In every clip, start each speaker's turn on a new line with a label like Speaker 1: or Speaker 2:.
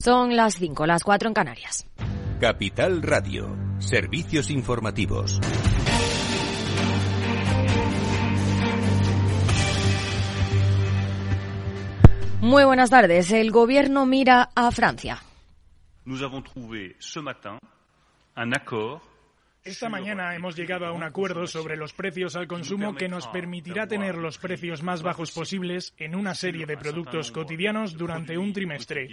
Speaker 1: Son las 5, las 4 en Canarias.
Speaker 2: Capital Radio, servicios informativos.
Speaker 1: Muy buenas tardes. El gobierno mira a Francia.
Speaker 3: Nous avons trouvé ce matin un accord
Speaker 4: esta mañana hemos llegado a un acuerdo sobre los precios al consumo que nos permitirá tener los precios más bajos posibles en una serie de productos cotidianos durante un trimestre.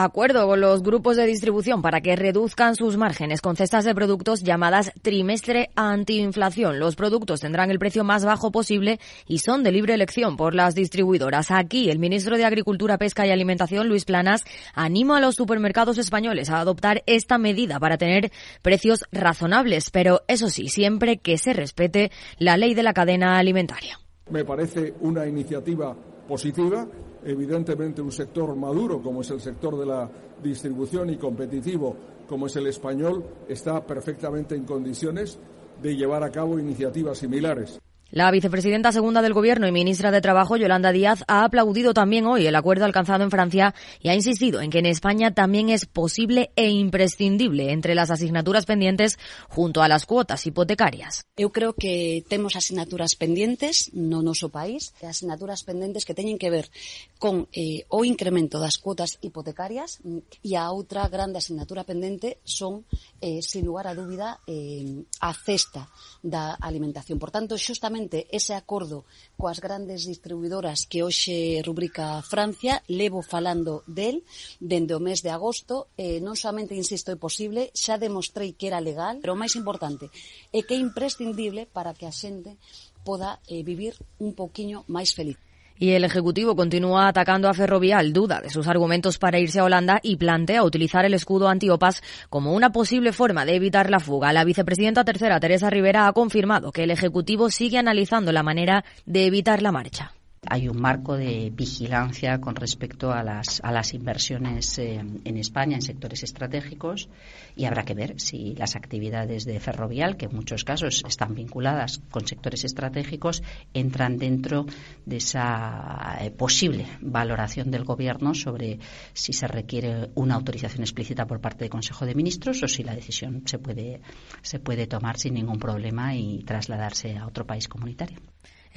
Speaker 1: Acuerdo con los grupos de distribución para que reduzcan sus márgenes con cestas de productos llamadas trimestre antiinflación. Los productos tendrán el precio más bajo posible y son de libre elección por las distribuidoras. Aquí, el ministro de Agricultura, Pesca y Alimentación, Luis Planas, anima a los supermercados españoles a adoptar esta medida para tener precios razonables, pero eso sí, siempre que se respete la ley de la cadena alimentaria.
Speaker 5: Me parece una iniciativa positiva evidentemente un sector maduro como es el sector de la distribución y competitivo como es el español está perfectamente en condiciones de llevar a cabo iniciativas similares.
Speaker 1: La vicepresidenta segunda del Gobierno y ministra de Trabajo, Yolanda Díaz, ha aplaudido también hoy el acuerdo alcanzado en Francia y ha insistido en que en España también es posible e imprescindible entre las asignaturas pendientes junto a las cuotas hipotecarias.
Speaker 6: Yo creo que tenemos asignaturas pendientes no nuestro país, asignaturas pendientes que tienen que ver con eh, o incremento las cuotas hipotecarias y a otra grande asignatura pendente son, eh, sin lugar a dúbida, eh, a cesta da alimentación. Por tanto, precisamente ese acordo coas grandes distribuidoras que hoxe rubrica Francia, levo falando del dende o mes de agosto, eh, non somente insisto é posible, xa demostrei que era legal, pero o máis importante é que é imprescindible para que a xente poda eh, vivir un poquinho máis feliz.
Speaker 1: Y el Ejecutivo continúa atacando a Ferrovial, duda de sus argumentos para irse a Holanda y plantea utilizar el escudo antiopas como una posible forma de evitar la fuga. La vicepresidenta tercera, Teresa Rivera, ha confirmado que el Ejecutivo sigue analizando la manera de evitar la marcha
Speaker 7: hay un marco de vigilancia con respecto a las, a las inversiones eh, en España en sectores estratégicos y habrá que ver si las actividades de Ferrovial, que en muchos casos están vinculadas con sectores estratégicos, entran dentro de esa eh, posible valoración del Gobierno sobre si se requiere una autorización explícita por parte del Consejo de Ministros o si la decisión se puede, se puede tomar sin ningún problema y trasladarse a otro país comunitario.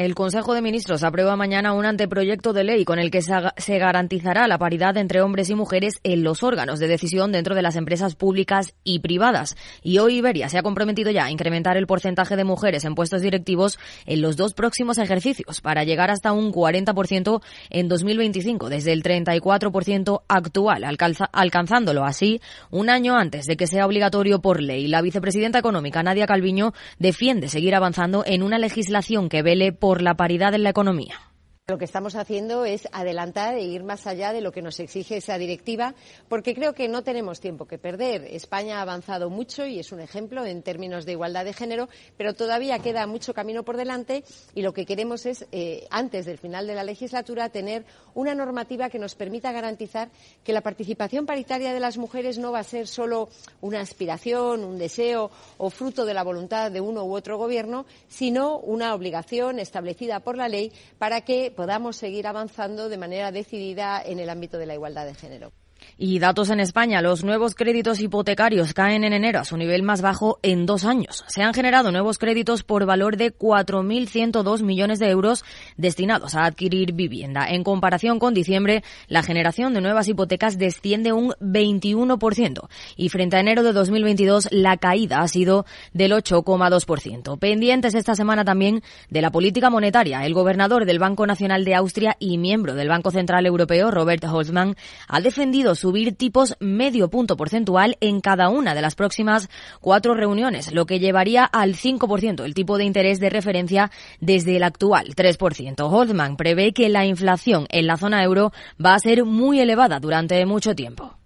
Speaker 1: El Consejo de Ministros aprueba mañana un anteproyecto de ley con el que se garantizará la paridad entre hombres y mujeres en los órganos de decisión dentro de las empresas públicas y privadas. Y hoy Iberia se ha comprometido ya a incrementar el porcentaje de mujeres en puestos directivos en los dos próximos ejercicios para llegar hasta un 40% en 2025 desde el 34% actual, alcanzándolo así un año antes de que sea obligatorio por ley. La vicepresidenta económica Nadia Calviño defiende seguir avanzando en una legislación que vele por la paridad en la economía.
Speaker 8: Lo que estamos haciendo es adelantar e ir más allá de lo que nos exige esa directiva, porque creo que no tenemos tiempo que perder. España ha avanzado mucho y es un ejemplo en términos de igualdad de género, pero todavía queda mucho camino por delante y lo que queremos es, eh, antes del final de la legislatura, tener una normativa que nos permita garantizar que la participación paritaria de las mujeres no va a ser solo una aspiración, un deseo o fruto de la voluntad de uno u otro gobierno, sino una obligación establecida por la ley para que podamos seguir avanzando de manera decidida en el ámbito de la igualdad de género.
Speaker 1: Y datos en España. Los nuevos créditos hipotecarios caen en enero a su nivel más bajo en dos años. Se han generado nuevos créditos por valor de 4.102 millones de euros destinados a adquirir vivienda. En comparación con diciembre, la generación de nuevas hipotecas desciende un 21%. Y frente a enero de 2022, la caída ha sido del 8,2%. Pendientes esta semana también de la política monetaria. El gobernador del Banco Nacional de Austria y miembro del Banco Central Europeo, Robert Holzmann, ha defendido subir tipos medio punto porcentual en cada una de las próximas cuatro reuniones, lo que llevaría al 5% el tipo de interés de referencia desde el actual 3%. Holdman prevé que la inflación en la zona euro va a ser muy elevada durante mucho tiempo.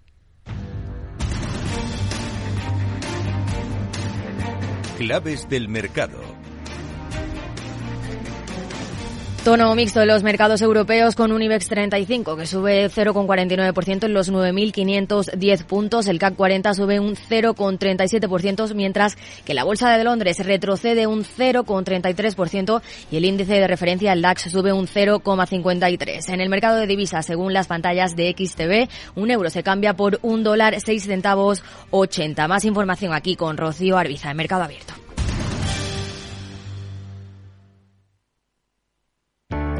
Speaker 2: Claves del mercado
Speaker 1: Tono mixto en los mercados europeos con un IBEX 35 que sube 0,49% en los 9.510 puntos. El CAC 40 sube un 0,37% mientras que la Bolsa de Londres retrocede un 0,33% y el índice de referencia, el DAX, sube un 0,53%. En el mercado de divisas, según las pantallas de XTV, un euro se cambia por un dólar 6 centavos 80. Más información aquí con Rocío Arbiza en Mercado Abierto.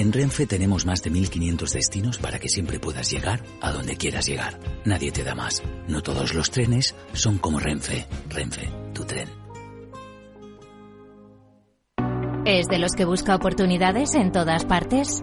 Speaker 9: En Renfe tenemos más de 1500 destinos para que siempre puedas llegar a donde quieras llegar. Nadie te da más. No todos los trenes son como Renfe. Renfe, tu tren.
Speaker 10: ¿Es de los que busca oportunidades en todas partes?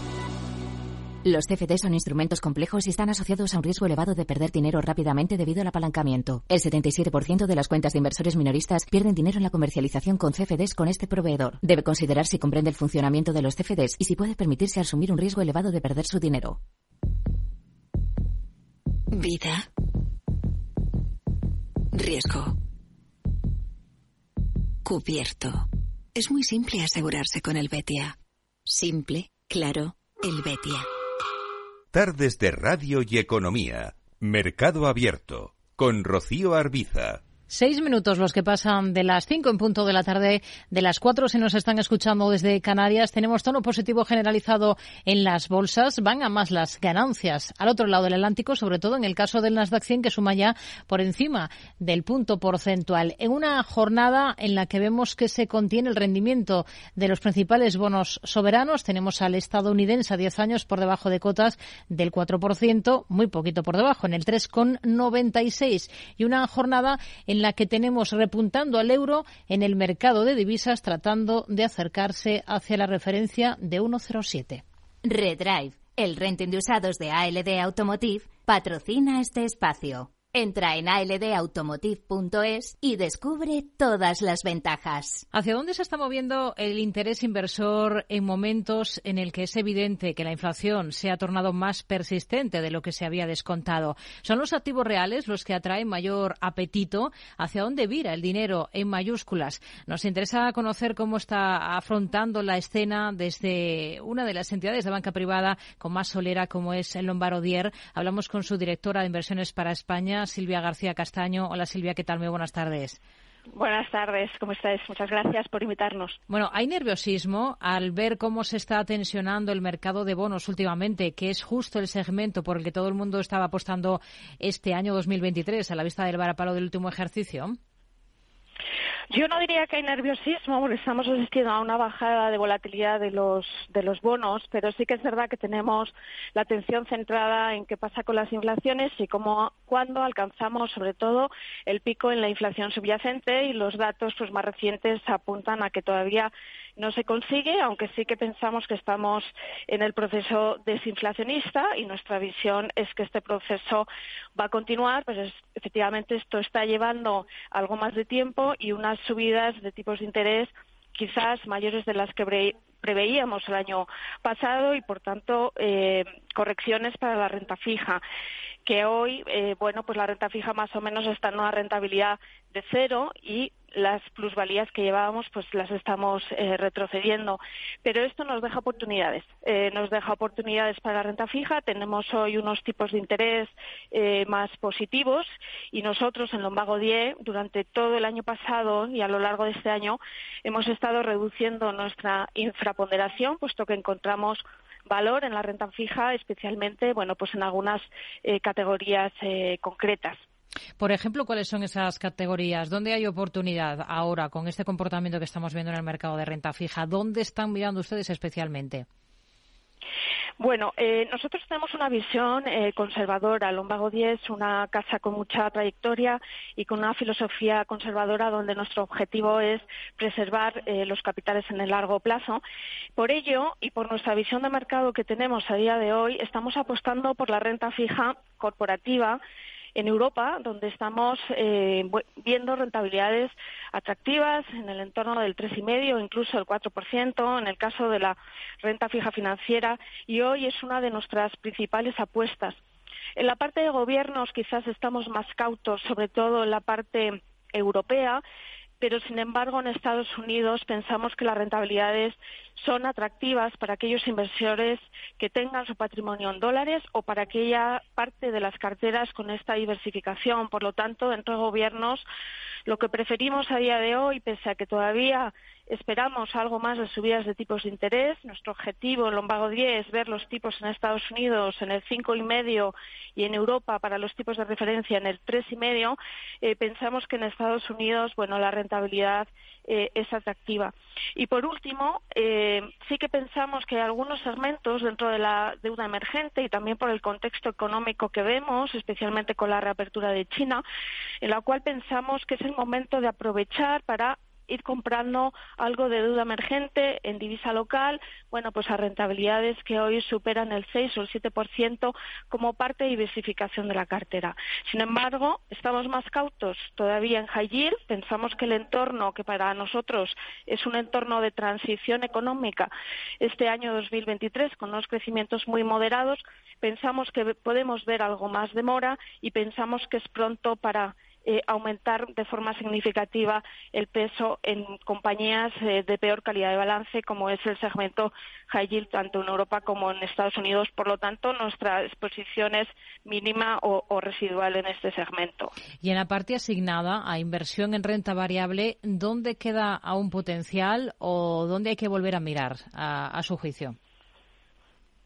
Speaker 10: Los CFD son instrumentos complejos y están asociados a un riesgo elevado de perder dinero rápidamente debido al apalancamiento. El 77% de las cuentas de inversores minoristas pierden dinero en la comercialización con CFDs con este proveedor. Debe considerar si comprende el funcionamiento de los CFDs y si puede permitirse asumir un riesgo elevado de perder su dinero.
Speaker 11: Vida. Riesgo. Cubierto. Es muy simple asegurarse con el Betia. Simple, claro, el Betia.
Speaker 2: Tardes de Radio y Economía. Mercado Abierto. Con Rocío Arbiza.
Speaker 12: Seis minutos los que pasan de las cinco en punto de la tarde, de las cuatro se nos están escuchando desde Canarias. Tenemos tono positivo generalizado en las bolsas. Van a más las ganancias al otro lado del Atlántico, sobre todo en el caso del Nasdaq 100 que suma ya por encima del punto porcentual. En una jornada en la que vemos que se contiene el rendimiento de los principales bonos soberanos, tenemos al estadounidense a 10 años por debajo de cotas del 4%, muy poquito por debajo, en el 3,96. Y una jornada en la que tenemos repuntando al euro en el mercado de divisas tratando de acercarse hacia la referencia de 1,07.
Speaker 10: Redrive, el renting de usados de ALD Automotive, patrocina este espacio. Entra en aldautomotive.es y descubre todas las ventajas.
Speaker 12: ¿Hacia dónde se está moviendo el interés inversor en momentos en el que es evidente que la inflación se ha tornado más persistente de lo que se había descontado? ¿Son los activos reales los que atraen mayor apetito? ¿Hacia dónde vira el dinero en mayúsculas? Nos interesa conocer cómo está afrontando la escena desde una de las entidades de banca privada con más solera como es el Lombardier. Hablamos con su directora de inversiones para España, Silvia García Castaño. Hola Silvia, ¿qué tal? Muy buenas tardes.
Speaker 13: Buenas tardes, ¿cómo estáis? Muchas gracias por invitarnos.
Speaker 12: Bueno, hay nerviosismo al ver cómo se está tensionando el mercado de bonos últimamente, que es justo el segmento por el que todo el mundo estaba apostando este año 2023 a la vista del varapalo del último ejercicio.
Speaker 13: Yo no diría que hay nerviosismo, estamos asistiendo a una bajada de volatilidad de los, de los bonos, pero sí que es verdad que tenemos la atención centrada en qué pasa con las inflaciones y cómo, cuándo alcanzamos, sobre todo, el pico en la inflación subyacente y los datos pues, más recientes apuntan a que todavía no se consigue, aunque sí que pensamos que estamos en el proceso desinflacionista y nuestra visión es que este proceso va a continuar, pues efectivamente esto está llevando algo más de tiempo y unas subidas de tipos de interés quizás mayores de las que preveíamos el año pasado y, por tanto, eh, correcciones para la renta fija que hoy, eh, bueno, pues la renta fija más o menos está en una rentabilidad de cero y las plusvalías que llevábamos pues las estamos eh, retrocediendo. Pero esto nos deja oportunidades. Eh, nos deja oportunidades para la renta fija. Tenemos hoy unos tipos de interés eh, más positivos y nosotros en Lombago 10 durante todo el año pasado y a lo largo de este año hemos estado reduciendo nuestra infraponderación puesto que encontramos valor en la renta fija, especialmente, bueno, pues en algunas eh, categorías eh, concretas.
Speaker 12: Por ejemplo, ¿cuáles son esas categorías? ¿Dónde hay oportunidad ahora con este comportamiento que estamos viendo en el mercado de renta fija? ¿Dónde están mirando ustedes especialmente?
Speaker 13: Bueno, eh, nosotros tenemos una visión eh, conservadora. Lombago 10 es una casa con mucha trayectoria y con una filosofía conservadora donde nuestro objetivo es preservar eh, los capitales en el largo plazo. Por ello, y por nuestra visión de mercado que tenemos a día de hoy, estamos apostando por la renta fija corporativa en Europa, donde estamos eh, viendo rentabilidades atractivas en el entorno del 3,5, incluso el 4%, en el caso de la renta fija financiera, y hoy es una de nuestras principales apuestas. En la parte de gobiernos quizás estamos más cautos, sobre todo en la parte europea, pero sin embargo en Estados Unidos pensamos que las rentabilidades son atractivas para aquellos inversores que tengan su patrimonio en dólares o para aquella parte de las carteras con esta diversificación. Por lo tanto, dentro de gobiernos, lo que preferimos a día de hoy, pese a que todavía Esperamos algo más de subidas de tipos de interés. Nuestro objetivo en Lombardo 10 es ver los tipos en Estados Unidos en el 5,5 y en Europa para los tipos de referencia en el 3,5. Eh, pensamos que en Estados Unidos, bueno, la rentabilidad eh, es atractiva. Y por último, eh, sí que pensamos que hay algunos segmentos dentro de la deuda emergente y también por el contexto económico que vemos, especialmente con la reapertura de China, en la cual pensamos que es momento de aprovechar para ir comprando algo de deuda emergente en divisa local, bueno, pues a rentabilidades que hoy superan el 6 o el 7% como parte de diversificación de la cartera. Sin embargo, estamos más cautos todavía en high yield, pensamos que el entorno que para nosotros es un entorno de transición económica este año 2023 con unos crecimientos muy moderados, pensamos que podemos ver algo más de mora y pensamos que es pronto para eh, aumentar de forma significativa el peso en compañías eh, de peor calidad de balance, como es el segmento high yield, tanto en Europa como en Estados Unidos. Por lo tanto, nuestra exposición es mínima o, residual en este segmento.
Speaker 12: Y en la parte asignada a inversión en renta variable, ¿dónde queda aún potencial o dónde hay que volver a mirar a su juicio?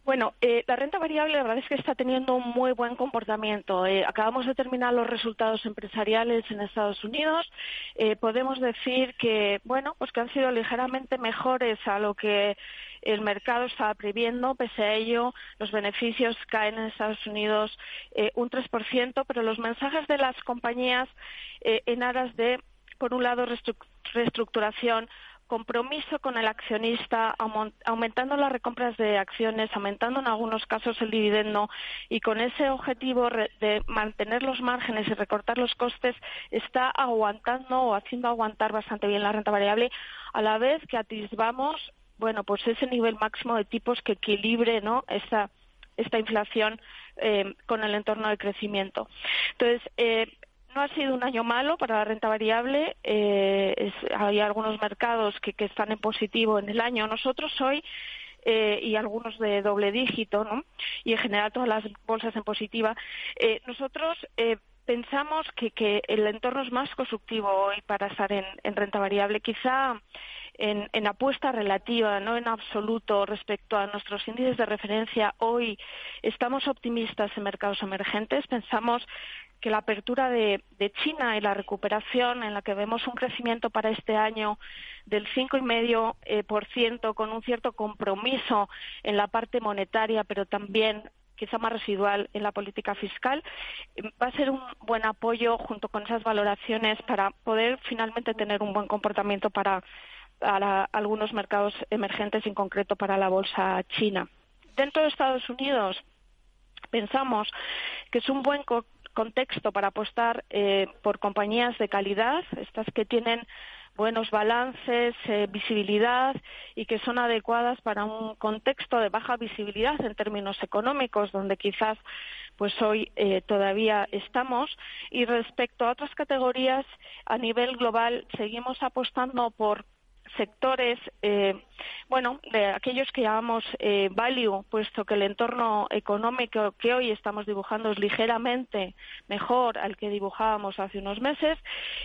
Speaker 13: Bueno, eh, la renta variable la verdad es que está teniendo un muy buen comportamiento. Eh, acabamos de terminar los resultados empresariales en Estados Unidos. Eh, podemos decir que, bueno, pues que han sido ligeramente mejores a lo que el mercado estaba previendo. Pese a ello, los beneficios caen en Estados Unidos un 3%, pero los mensajes de las compañías en aras de, por un lado, reestructuración, compromiso con el accionista, aumentando las recompras de acciones, aumentando en algunos casos el dividendo y con ese objetivo de mantener los márgenes y recortar los costes, está aguantando o haciendo aguantar bastante bien la renta variable, a la vez que atisbamos, bueno, pues ese nivel máximo de tipos que equilibre, ¿no? Esta, esta inflación eh, con el entorno de crecimiento. Entonces, eh, no ha sido un año malo para la renta variable. Eh, hay algunos mercados que, están en positivo en el año. Nosotros hoy eh, y algunos de doble dígito, ¿no? Y en general todas las bolsas en positiva. Eh, nosotros pensamos que, el entorno es más constructivo hoy para estar en, renta variable. Quizá en, en, apuesta relativa, no en absoluto respecto a nuestros índices de referencia. Hoy estamos optimistas en mercados emergentes. Pensamos que la apertura de, China y la recuperación en la que vemos un crecimiento para este año del 5,5% eh, por ciento, con un cierto compromiso en la parte monetaria, pero también quizá más residual en la política fiscal, va a ser un buen apoyo junto con esas valoraciones para poder finalmente tener un buen comportamiento para, algunos mercados emergentes, en concreto para la bolsa china. Dentro de Estados Unidos, pensamos que es un buen contexto para apostar eh, por compañías de calidad, estas que tienen buenos balances, eh, visibilidad y que son adecuadas para un contexto de baja visibilidad en términos económicos, donde quizás pues hoy eh, todavía estamos. Y respecto a otras categorías, a nivel global seguimos apostando por sectores, eh, bueno, de aquellos que llamamos eh, value, puesto que el entorno económico que hoy estamos dibujando es ligeramente mejor al que dibujábamos hace unos meses.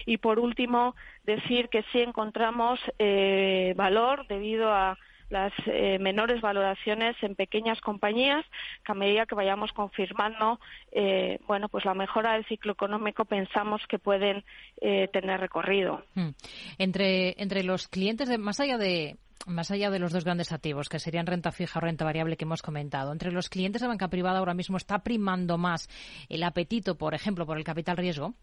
Speaker 13: Y por último, decir que sí encontramos eh, valor debido a las eh, menores valoraciones en pequeñas compañías que a medida que vayamos confirmando eh, bueno pues la mejora del ciclo económico pensamos que pueden eh, tener recorrido
Speaker 12: hmm. entre entre los clientes de más allá de más allá de los dos grandes activos, que serían renta fija o renta variable que hemos comentado, entre los clientes de banca privada ahora mismo está primando más el apetito, por ejemplo, por el capital riesgo.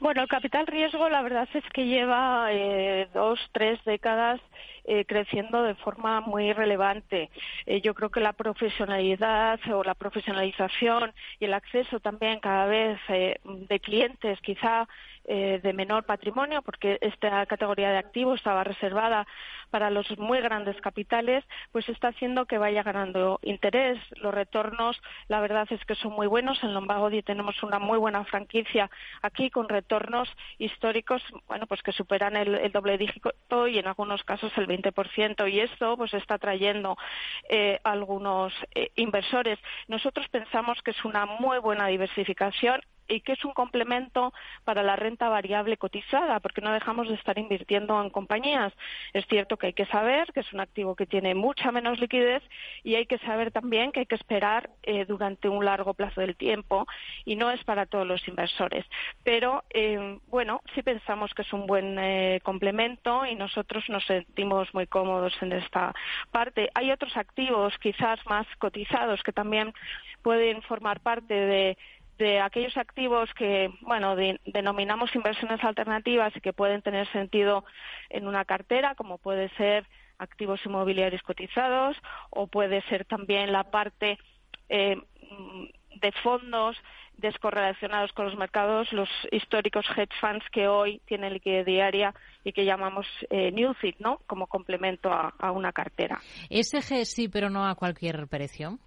Speaker 13: Bueno, el capital riesgo la verdad es que lleva eh, dos, tres décadas eh, creciendo de forma muy relevante. Eh, yo creo que la profesionalidad o la profesionalización y el acceso también cada vez de clientes quizá de menor patrimonio, porque esta categoría de activos estaba reservada para los muy grandes capitales, pues está haciendo que vaya ganando interés. Los retornos, la verdad es que son muy buenos. En Lombagodi tenemos una muy buena franquicia aquí con retornos históricos, bueno, pues que superan el, doble dígito y en algunos casos el 20%. Y esto, pues está trayendo eh, algunos eh, inversores. Nosotros pensamos que es una muy buena diversificación y que es un complemento para la renta variable cotizada, porque no dejamos de estar invirtiendo en compañías. Es cierto que hay que saber que es un activo que tiene mucha menos liquidez y hay que saber también que hay que esperar eh, durante un largo plazo del tiempo y no es para todos los inversores. Pero, eh, bueno, sí pensamos que es un buen eh, complemento y nosotros nos sentimos muy cómodos en esta parte. Hay otros activos quizás más cotizados que también pueden formar parte de de aquellos activos que, bueno, denominamos inversiones alternativas y que pueden tener sentido en una cartera, como puede ser activos inmobiliarios cotizados o puede ser también la parte eh, de fondos descorrelacionados con los mercados, los históricos hedge funds que hoy tienen liquidez diaria y que llamamos eh, Newfit, ¿no? Como complemento a, a una cartera.
Speaker 12: SG sí, pero no a cualquier precio.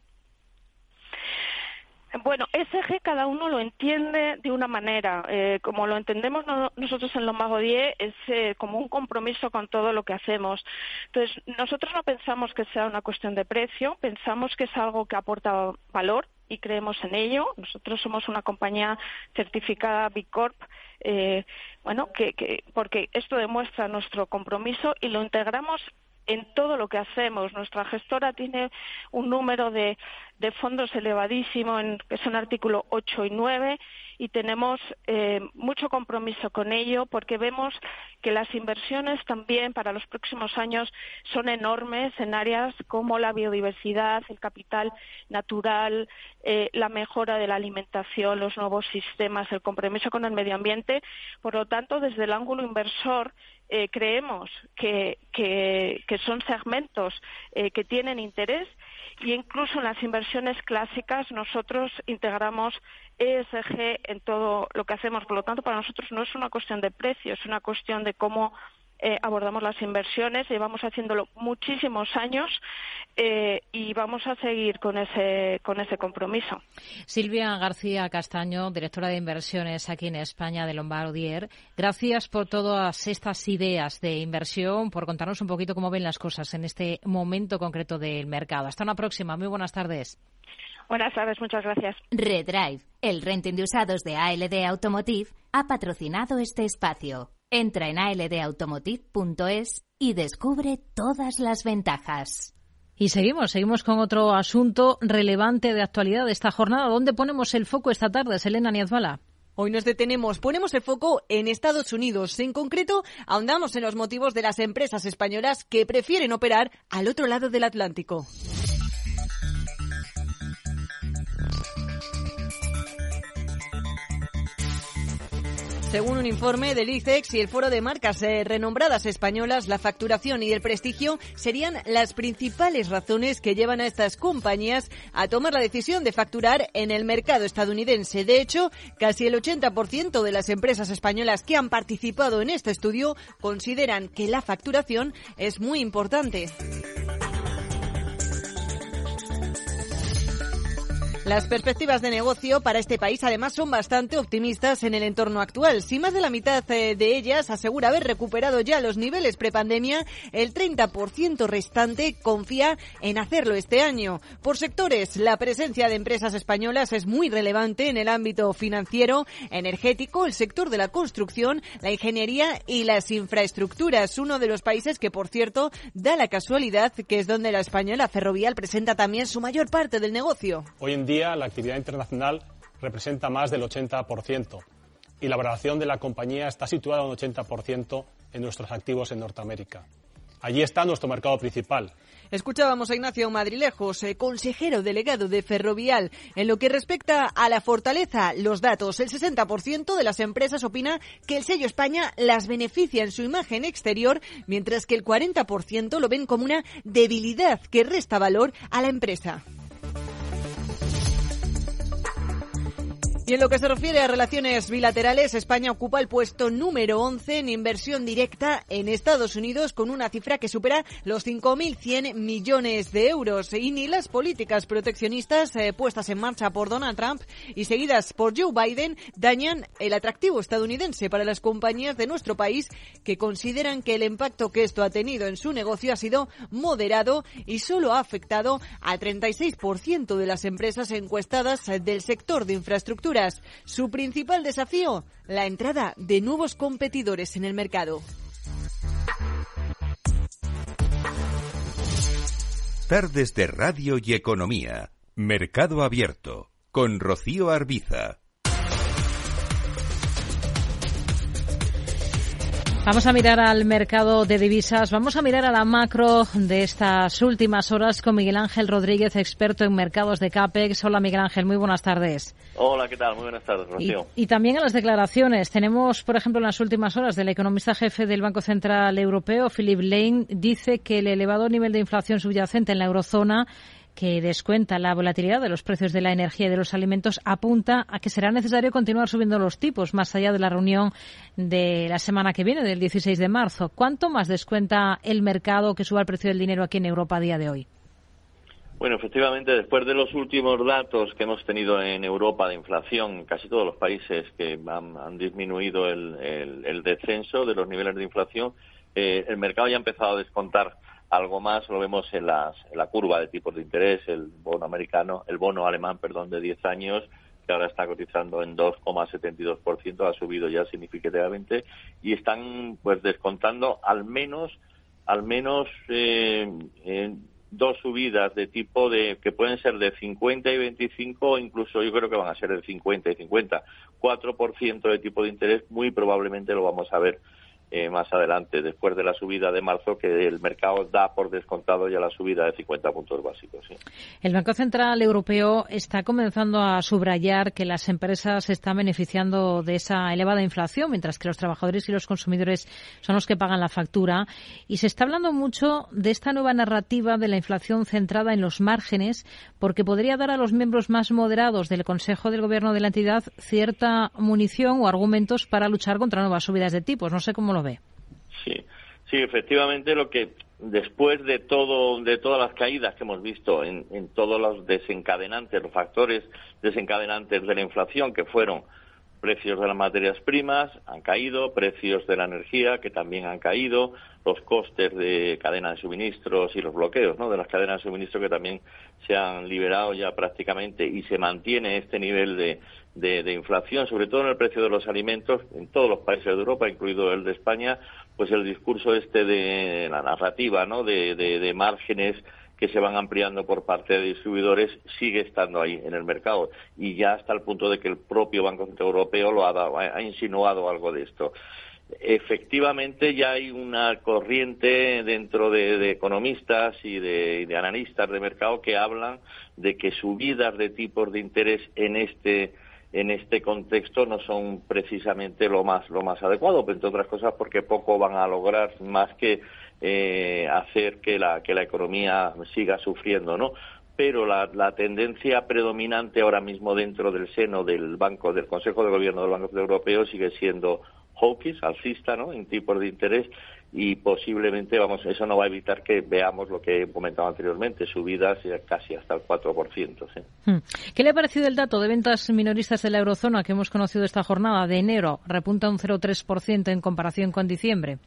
Speaker 13: Bueno, SG cada uno lo entiende de una manera. Eh, como lo entendemos nosotros en Lombago 10, es eh, como un compromiso con todo lo que hacemos. Entonces, nosotros no pensamos que sea una cuestión de precio, pensamos que es algo que aporta valor y creemos en ello. Nosotros somos una compañía certificada B Corp, eh, bueno, que, porque esto demuestra nuestro compromiso y lo integramos en todo lo que hacemos. Nuestra gestora tiene un número de, fondos elevadísimo, en, que son artículo 8 y 9, y tenemos eh, mucho compromiso con ello porque vemos que las inversiones también para los próximos años son enormes en áreas como la biodiversidad, el capital natural, eh, la mejora de la alimentación, los nuevos sistemas, el compromiso con el medio ambiente. Por lo tanto, desde el ángulo inversor, eh, creemos que, son segmentos eh, que tienen interés y incluso en las inversiones clásicas nosotros integramos ESG en todo lo que hacemos. Por lo tanto, para nosotros no es una cuestión de precio, es una cuestión de cómo eh, abordamos las inversiones. Llevamos haciéndolo muchísimos años eh, y vamos a seguir con ese, con ese compromiso.
Speaker 12: Silvia García Castaño, directora de inversiones aquí en España de Lombardier. Gracias por todas estas ideas de inversión, por contarnos un poquito cómo ven las cosas en este momento concreto del mercado. Hasta una próxima. Muy buenas tardes.
Speaker 13: Buenas tardes, muchas gracias.
Speaker 10: Redrive, el renting de usados de ALD Automotive, ha patrocinado este espacio. Entra en aldautomotive.es y descubre todas las ventajas.
Speaker 12: Y seguimos, seguimos con otro asunto relevante de actualidad de esta jornada. ¿Dónde ponemos el foco esta tarde, Selena Niazbala?
Speaker 14: Hoy nos detenemos, ponemos el foco en Estados Unidos. En concreto, ahondamos en los motivos de las empresas españolas que prefieren operar al otro lado del Atlántico. Según un informe del ICEX y el Foro de Marcas eh, Renombradas Españolas, la facturación y el prestigio serían las principales razones que llevan a estas compañías a tomar la decisión de facturar en el mercado estadounidense. De hecho, casi el 80% de las empresas españolas que han participado en este estudio consideran que la facturación es muy importante. Las perspectivas de negocio para este país además son bastante optimistas en el entorno actual. Si más de la mitad eh, de ellas asegura haber recuperado ya los niveles prepandemia, el 30% restante confía en hacerlo este año. Por sectores, la presencia de empresas españolas es muy relevante en el ámbito financiero, energético, el sector de la construcción, la ingeniería y las infraestructuras. Uno de los países que, por cierto, da la casualidad que es donde la española ferrovial presenta también su mayor parte del negocio.
Speaker 15: Hoy en día la actividad internacional representa más del 80% y la valoración de la compañía está situada un 80% en nuestros activos en Norteamérica. Allí está nuestro mercado principal.
Speaker 14: Escuchábamos a Ignacio Madrilejos, eh, consejero delegado de Ferrovial. En lo que respecta a la fortaleza, los datos, el 60% de las empresas opina que el sello España las beneficia en su imagen exterior, mientras que el 40% lo ven como una debilidad que resta valor a la empresa. Y en lo que se refiere a relaciones bilaterales, España ocupa el puesto número 11 en inversión directa en Estados Unidos con una cifra que supera los 5.100 millones de euros. Y ni las políticas proteccionistas eh, puestas en marcha por Donald Trump y seguidas por Joe Biden dañan el atractivo estadounidense para las compañías de nuestro país que consideran que el impacto que esto ha tenido en su negocio ha sido moderado y solo ha afectado al 36% de las empresas encuestadas del sector de infraestructura su principal desafío, la entrada de nuevos competidores en el mercado.
Speaker 2: Tardes de Radio y Economía. Mercado Abierto. Con Rocío Arbiza.
Speaker 12: Vamos a mirar al mercado de divisas, vamos a mirar a la macro de estas últimas horas con Miguel Ángel Rodríguez, experto en mercados de CAPEX. Hola Miguel Ángel, muy buenas tardes.
Speaker 16: Hola, ¿qué tal? Muy buenas tardes, Rocío.
Speaker 12: Y, y, también a las declaraciones. Tenemos, por ejemplo, en las últimas horas del economista jefe del Banco Central Europeo, Philip Lane, dice que el elevado nivel de inflación subyacente en la eurozona que descuenta la volatilidad de los precios de la energía y de los alimentos, apunta a que será necesario continuar subiendo los tipos más allá de la reunión de la semana que viene, del 16 de marzo. ¿Cuánto más descuenta el mercado que suba el precio del dinero aquí en Europa a día de hoy?
Speaker 16: Bueno, efectivamente, después de los últimos datos que hemos tenido en Europa de inflación, casi todos los países que han, disminuido el, descenso de los niveles de inflación, eh, el mercado ya ha empezado a descontar algo más lo vemos en, las, en la curva de tipos de interés, el bono americano, el bono alemán, perdón, de 10 años, que ahora está cotizando en 2,72%, ha subido ya significativamente y están pues descontando al menos al menos eh, dos subidas de tipo de que pueden ser de 50 y 25 incluso yo creo que van a ser de 50 y 50 4% de tipo de interés muy probablemente lo vamos a ver eh, más adelante, después de la subida de marzo, que el mercado da por descontado ya la subida de 50 puntos básicos.
Speaker 12: El Banco Central Europeo está comenzando a subrayar que las empresas están beneficiando de esa elevada inflación, mientras que los trabajadores y los consumidores son los que pagan la factura. Y se está hablando mucho de esta nueva narrativa de la inflación centrada en los márgenes, porque podría dar a los miembros más moderados del Consejo del Gobierno de la entidad cierta munición o argumentos para luchar contra nuevas subidas de tipos. No sé cómo lo
Speaker 16: Sí, sí, efectivamente lo que después de todo, de todas las caídas que hemos visto en, en todos los desencadenantes, los factores desencadenantes de la inflación que fueron precios de las materias primas han caído, precios de la energía que también han caído, los costes de cadena de suministros y los bloqueos ¿no? de las cadenas de suministro que también se han liberado ya prácticamente y se mantiene este nivel de, de, inflación, sobre todo en el precio de los alimentos en todos los países de Europa, incluido el de España, pues el discurso este de la narrativa ¿no? de, de márgenes que se van ampliando por parte de distribuidores sigue estando ahí en el mercado y ya hasta el punto de que el propio Banco Central Europeo lo ha, ha insinuado algo de esto efectivamente ya hay una corriente dentro de, economistas y de, analistas de mercado que hablan de que subidas de tipos de interés en este en este contexto no son precisamente lo más lo más adecuado, entre otras cosas porque poco van a lograr más que eh, hacer que la que la economía siga sufriendo, ¿no? Pero la, la, tendencia predominante ahora mismo dentro del seno del banco del Consejo de Gobierno del Banco Europeo sigue siendo hawkish, alcista, ¿no? En tipos de interés y posiblemente, vamos, eso no va a evitar que veamos lo que he comentado anteriormente, subidas casi hasta el 4%. ¿sí?
Speaker 12: Hmm. ¿Qué le ha parecido el dato de ventas minoristas de la eurozona que hemos conocido esta jornada de enero? Repunta un 0,3% en comparación con diciembre.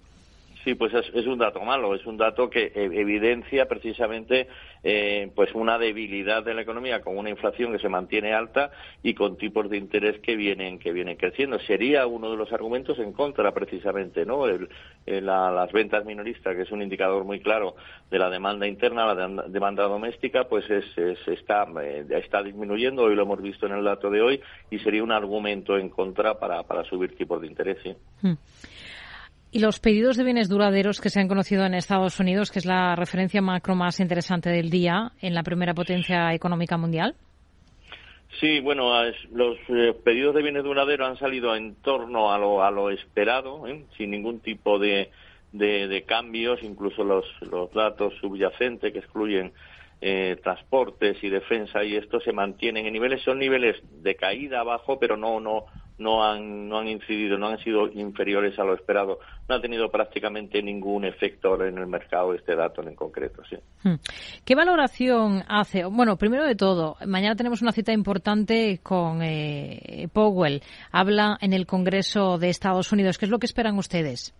Speaker 16: Sí, pues es, un dato malo, es un dato que e, evidencia precisamente eh, pues una debilidad de la economía con una inflación que se mantiene alta y con tipos de interés que vienen que vienen creciendo. Sería uno de los argumentos en contra precisamente, ¿no? las ventas minoristas, que es un indicador muy claro de la demanda interna, la demanda doméstica, pues es, está eh, está disminuyendo. Hoy lo hemos visto en el dato de hoy y sería un argumento en contra para, para subir tipos de interés. ¿sí? Hmm.
Speaker 12: Y los pedidos de bienes duraderos que se han conocido en Estados Unidos, que es la referencia macro más interesante del día en la primera potencia económica mundial.
Speaker 16: Sí, bueno, los eh, pedidos de bienes duraderos han salido en torno a lo, a lo esperado, ¿eh? sin ningún tipo de, de, cambios, incluso los, los datos subyacentes que excluyen eh, transportes y defensa y esto se mantienen en niveles, son niveles de caída abajo, pero no, no, no han, no han incidido, no han sido inferiores a lo esperado. No ha tenido prácticamente ningún efecto en el mercado este dato en concreto. ¿sí?
Speaker 12: Hmm. ¿Qué valoración hace? Bueno, primero de todo, mañana tenemos una cita importante con eh, Powell. Habla en el Congreso de Estados Unidos. ¿Qué es lo que esperan ustedes?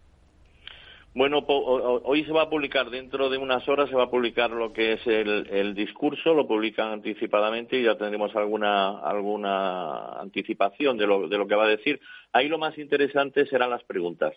Speaker 16: Bueno, hoy se va a publicar, dentro de unas horas se va a publicar lo que es el, discurso, lo publican anticipadamente y ya tendremos alguna, alguna anticipación de lo, de lo que va a decir. Ahí lo más interesante serán las preguntas.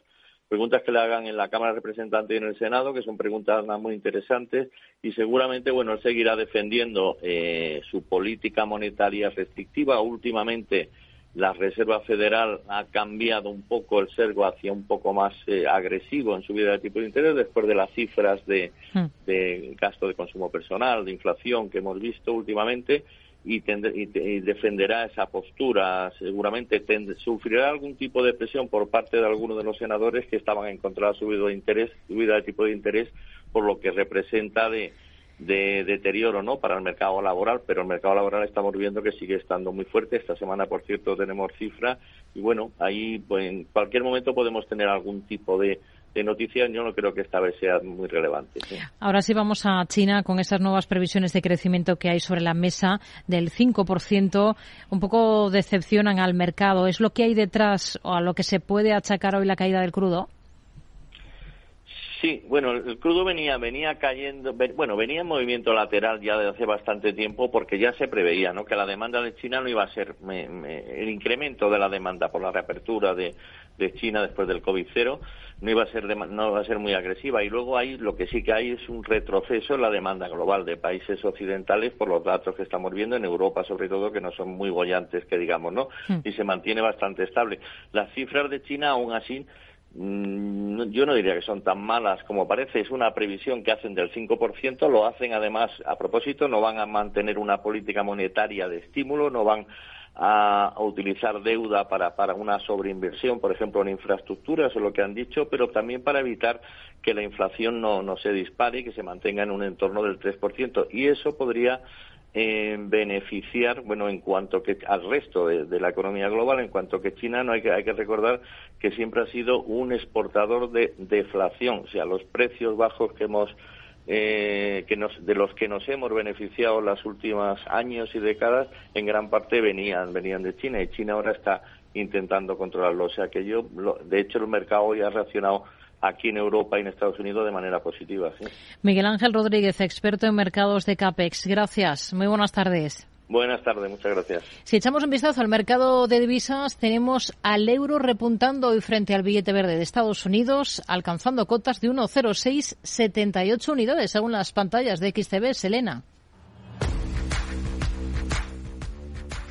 Speaker 16: Preguntas que le hagan en la Cámara de Representantes y en el Senado, que son preguntas muy interesantes y seguramente, bueno, él seguirá defendiendo eh, su política monetaria restrictiva. Últimamente, la Reserva Federal ha cambiado un poco el sergo hacia un poco más eh, agresivo en su vida de tipo de interés después de las cifras de, hmm. de, gasto de consumo personal, de inflación que hemos visto últimamente y, defenderá esa postura. Seguramente sufrirá algún tipo de presión por parte de algunos de los senadores que estaban en contra de la subida de interés, subida de tipo de interés, por lo que representa de de deterioro no para el mercado laboral, pero el mercado laboral estamos viendo que sigue estando muy fuerte. Esta semana, por cierto, tenemos cifra y bueno, ahí pues, en cualquier momento podemos tener algún tipo de, de noticias. Yo no creo que esta vez sea muy relevante.
Speaker 12: Ahora sí vamos a China con esas nuevas previsiones de crecimiento que hay sobre la mesa del 5%. Un poco decepcionan al mercado. ¿Es lo que hay detrás o a lo que se puede achacar hoy la caída del crudo?
Speaker 16: Sí, bueno, el crudo venía, venía cayendo, bueno, venía en movimiento lateral ya desde hace bastante tiempo porque ya se preveía, ¿no? Que la demanda de China no iba a ser el incremento de la demanda por la reapertura de, China después del COVID cero no iba a ser no va a ser muy agresiva y luego hay lo que sí que hay es un retroceso en la demanda global de países occidentales por los datos que estamos viendo en Europa sobre todo que no son muy bollantes que digamos, ¿no? Hmm. Y se mantiene bastante estable. Las cifras de China aún así Mm, yo no diría que son tan malas como parece, es una previsión que hacen del 5%, lo hacen además a propósito, no van a mantener una política monetaria de estímulo, no van a, utilizar deuda para, para una sobreinversión, por ejemplo, en infraestructuras, eso es lo que han dicho, pero también para evitar que la inflación no, no se dispare y que se mantenga en un entorno del 3%. Y eso podría beneficiar, bueno, en cuanto que al resto de, la economía global, en cuanto que China no hay que, hay que recordar que siempre ha sido un exportador de deflación, o sea, los precios bajos que hemos eh, que nos, de los que nos hemos beneficiado los últimos años y décadas, en gran parte venían, venían de China y China ahora está intentando controlarlo. O sea que yo, de hecho, el mercado hoy ha reaccionado aquí en Europa y en Estados Unidos de manera positiva.
Speaker 12: Miguel Ángel Rodríguez, experto en mercados de CAPEX. Gracias. Muy buenas tardes.
Speaker 16: Buenas tardes, muchas gracias.
Speaker 12: Si echamos un vistazo al mercado de divisas, tenemos al euro repuntando hoy frente al billete verde de Estados Unidos, alcanzando cotas de 1,0678 unidades según las pantallas de XTB. Selena.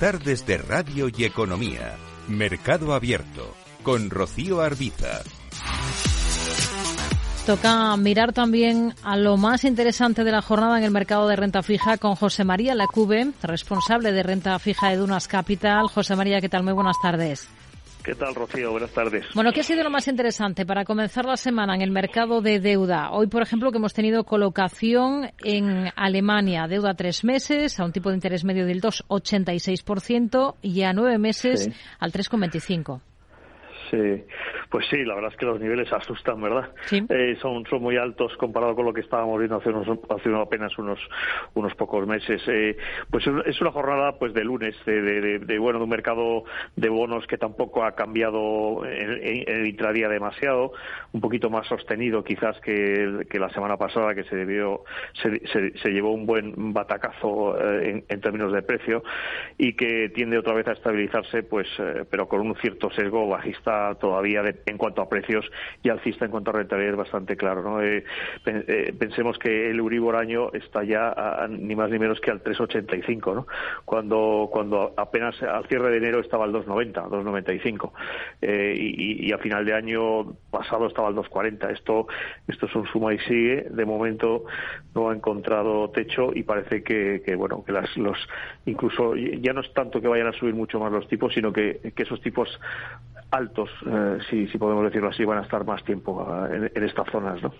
Speaker 2: Tardes de Radio y Economía. Mercado Abierto. Con Rocío Arbiza.
Speaker 12: Toca mirar también a lo más interesante de la jornada en el mercado de renta fija con José María Lacube, responsable de renta fija de Dunas Capital. José María, ¿qué tal? Muy buenas tardes.
Speaker 17: ¿Qué tal, Rocío? Buenas tardes.
Speaker 12: Bueno, ¿qué ha sido lo más interesante para comenzar la semana en el mercado de deuda? Hoy, por ejemplo, que hemos tenido colocación en Alemania, deuda a tres meses, a un tipo de interés medio del 2,86% y a nueve meses al 3,25%.
Speaker 17: Sí, pues sí, la verdad es que los niveles asustan, ¿verdad? Eh, son, son muy altos comparado con lo que estábamos viendo hace, unos, hace apenas unos, unos pocos meses. Eh, pues es una jornada pues de lunes, de, de, bueno, de un mercado de bonos que tampoco ha cambiado en, el intradía demasiado, un poquito más sostenido quizás que, que la semana pasada que se debió, se, se, llevó un buen batacazo eh, en, términos de precio y que tiende otra vez a estabilizarse, pues, pero con un cierto sesgo bajista todavía en cuanto a precios y alcista en cuanto a rentabilidad es bastante claro. ¿no? Eh, eh, pensemos que el Euribor año está ya ni más ni menos que al 3,85, ¿no? cuando, cuando apenas al cierre de enero estaba al 2,90, 2,95 eh, y, y, a final de año pasado estaba al 2,40. Esto, esto es un suma y sigue. De momento no ha encontrado techo y parece que, que bueno que las, los incluso ya no es tanto que vayan a subir mucho más los tipos, sino que, que esos tipos altos, eh, si, si, podemos decirlo así, van a estar más tiempo eh, en, estas zonas. ¿no?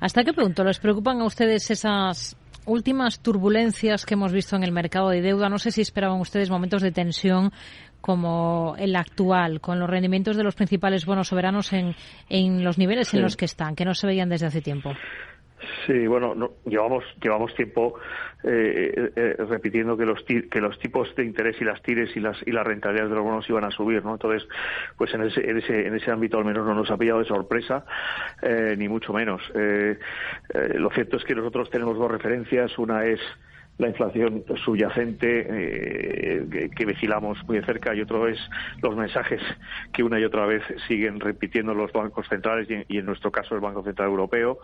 Speaker 12: ¿Hasta qué punto les preocupan a ustedes esas últimas turbulencias que hemos visto en el mercado de deuda? No sé si esperaban ustedes momentos de tensión como el actual, con los rendimientos de los principales bonos soberanos en, en los niveles en los que están, que no se veían desde hace tiempo.
Speaker 17: Sí, bueno, llevamos llevamos tiempo eh, eh, repitiendo que los que los tipos de interés y las tires y las y las rentabilidades de los bonos iban a subir, ¿no? Entonces, pues en ese en ese en ese ámbito al menos no nos ha pillado de sorpresa eh, ni mucho menos. lo cierto es que nosotros tenemos dos referencias, una es la inflación subyacente eh, que, vigilamos muy de cerca y otro es los mensajes que una y otra vez siguen repitiendo los bancos centrales y, en nuestro caso el Banco Central Europeo,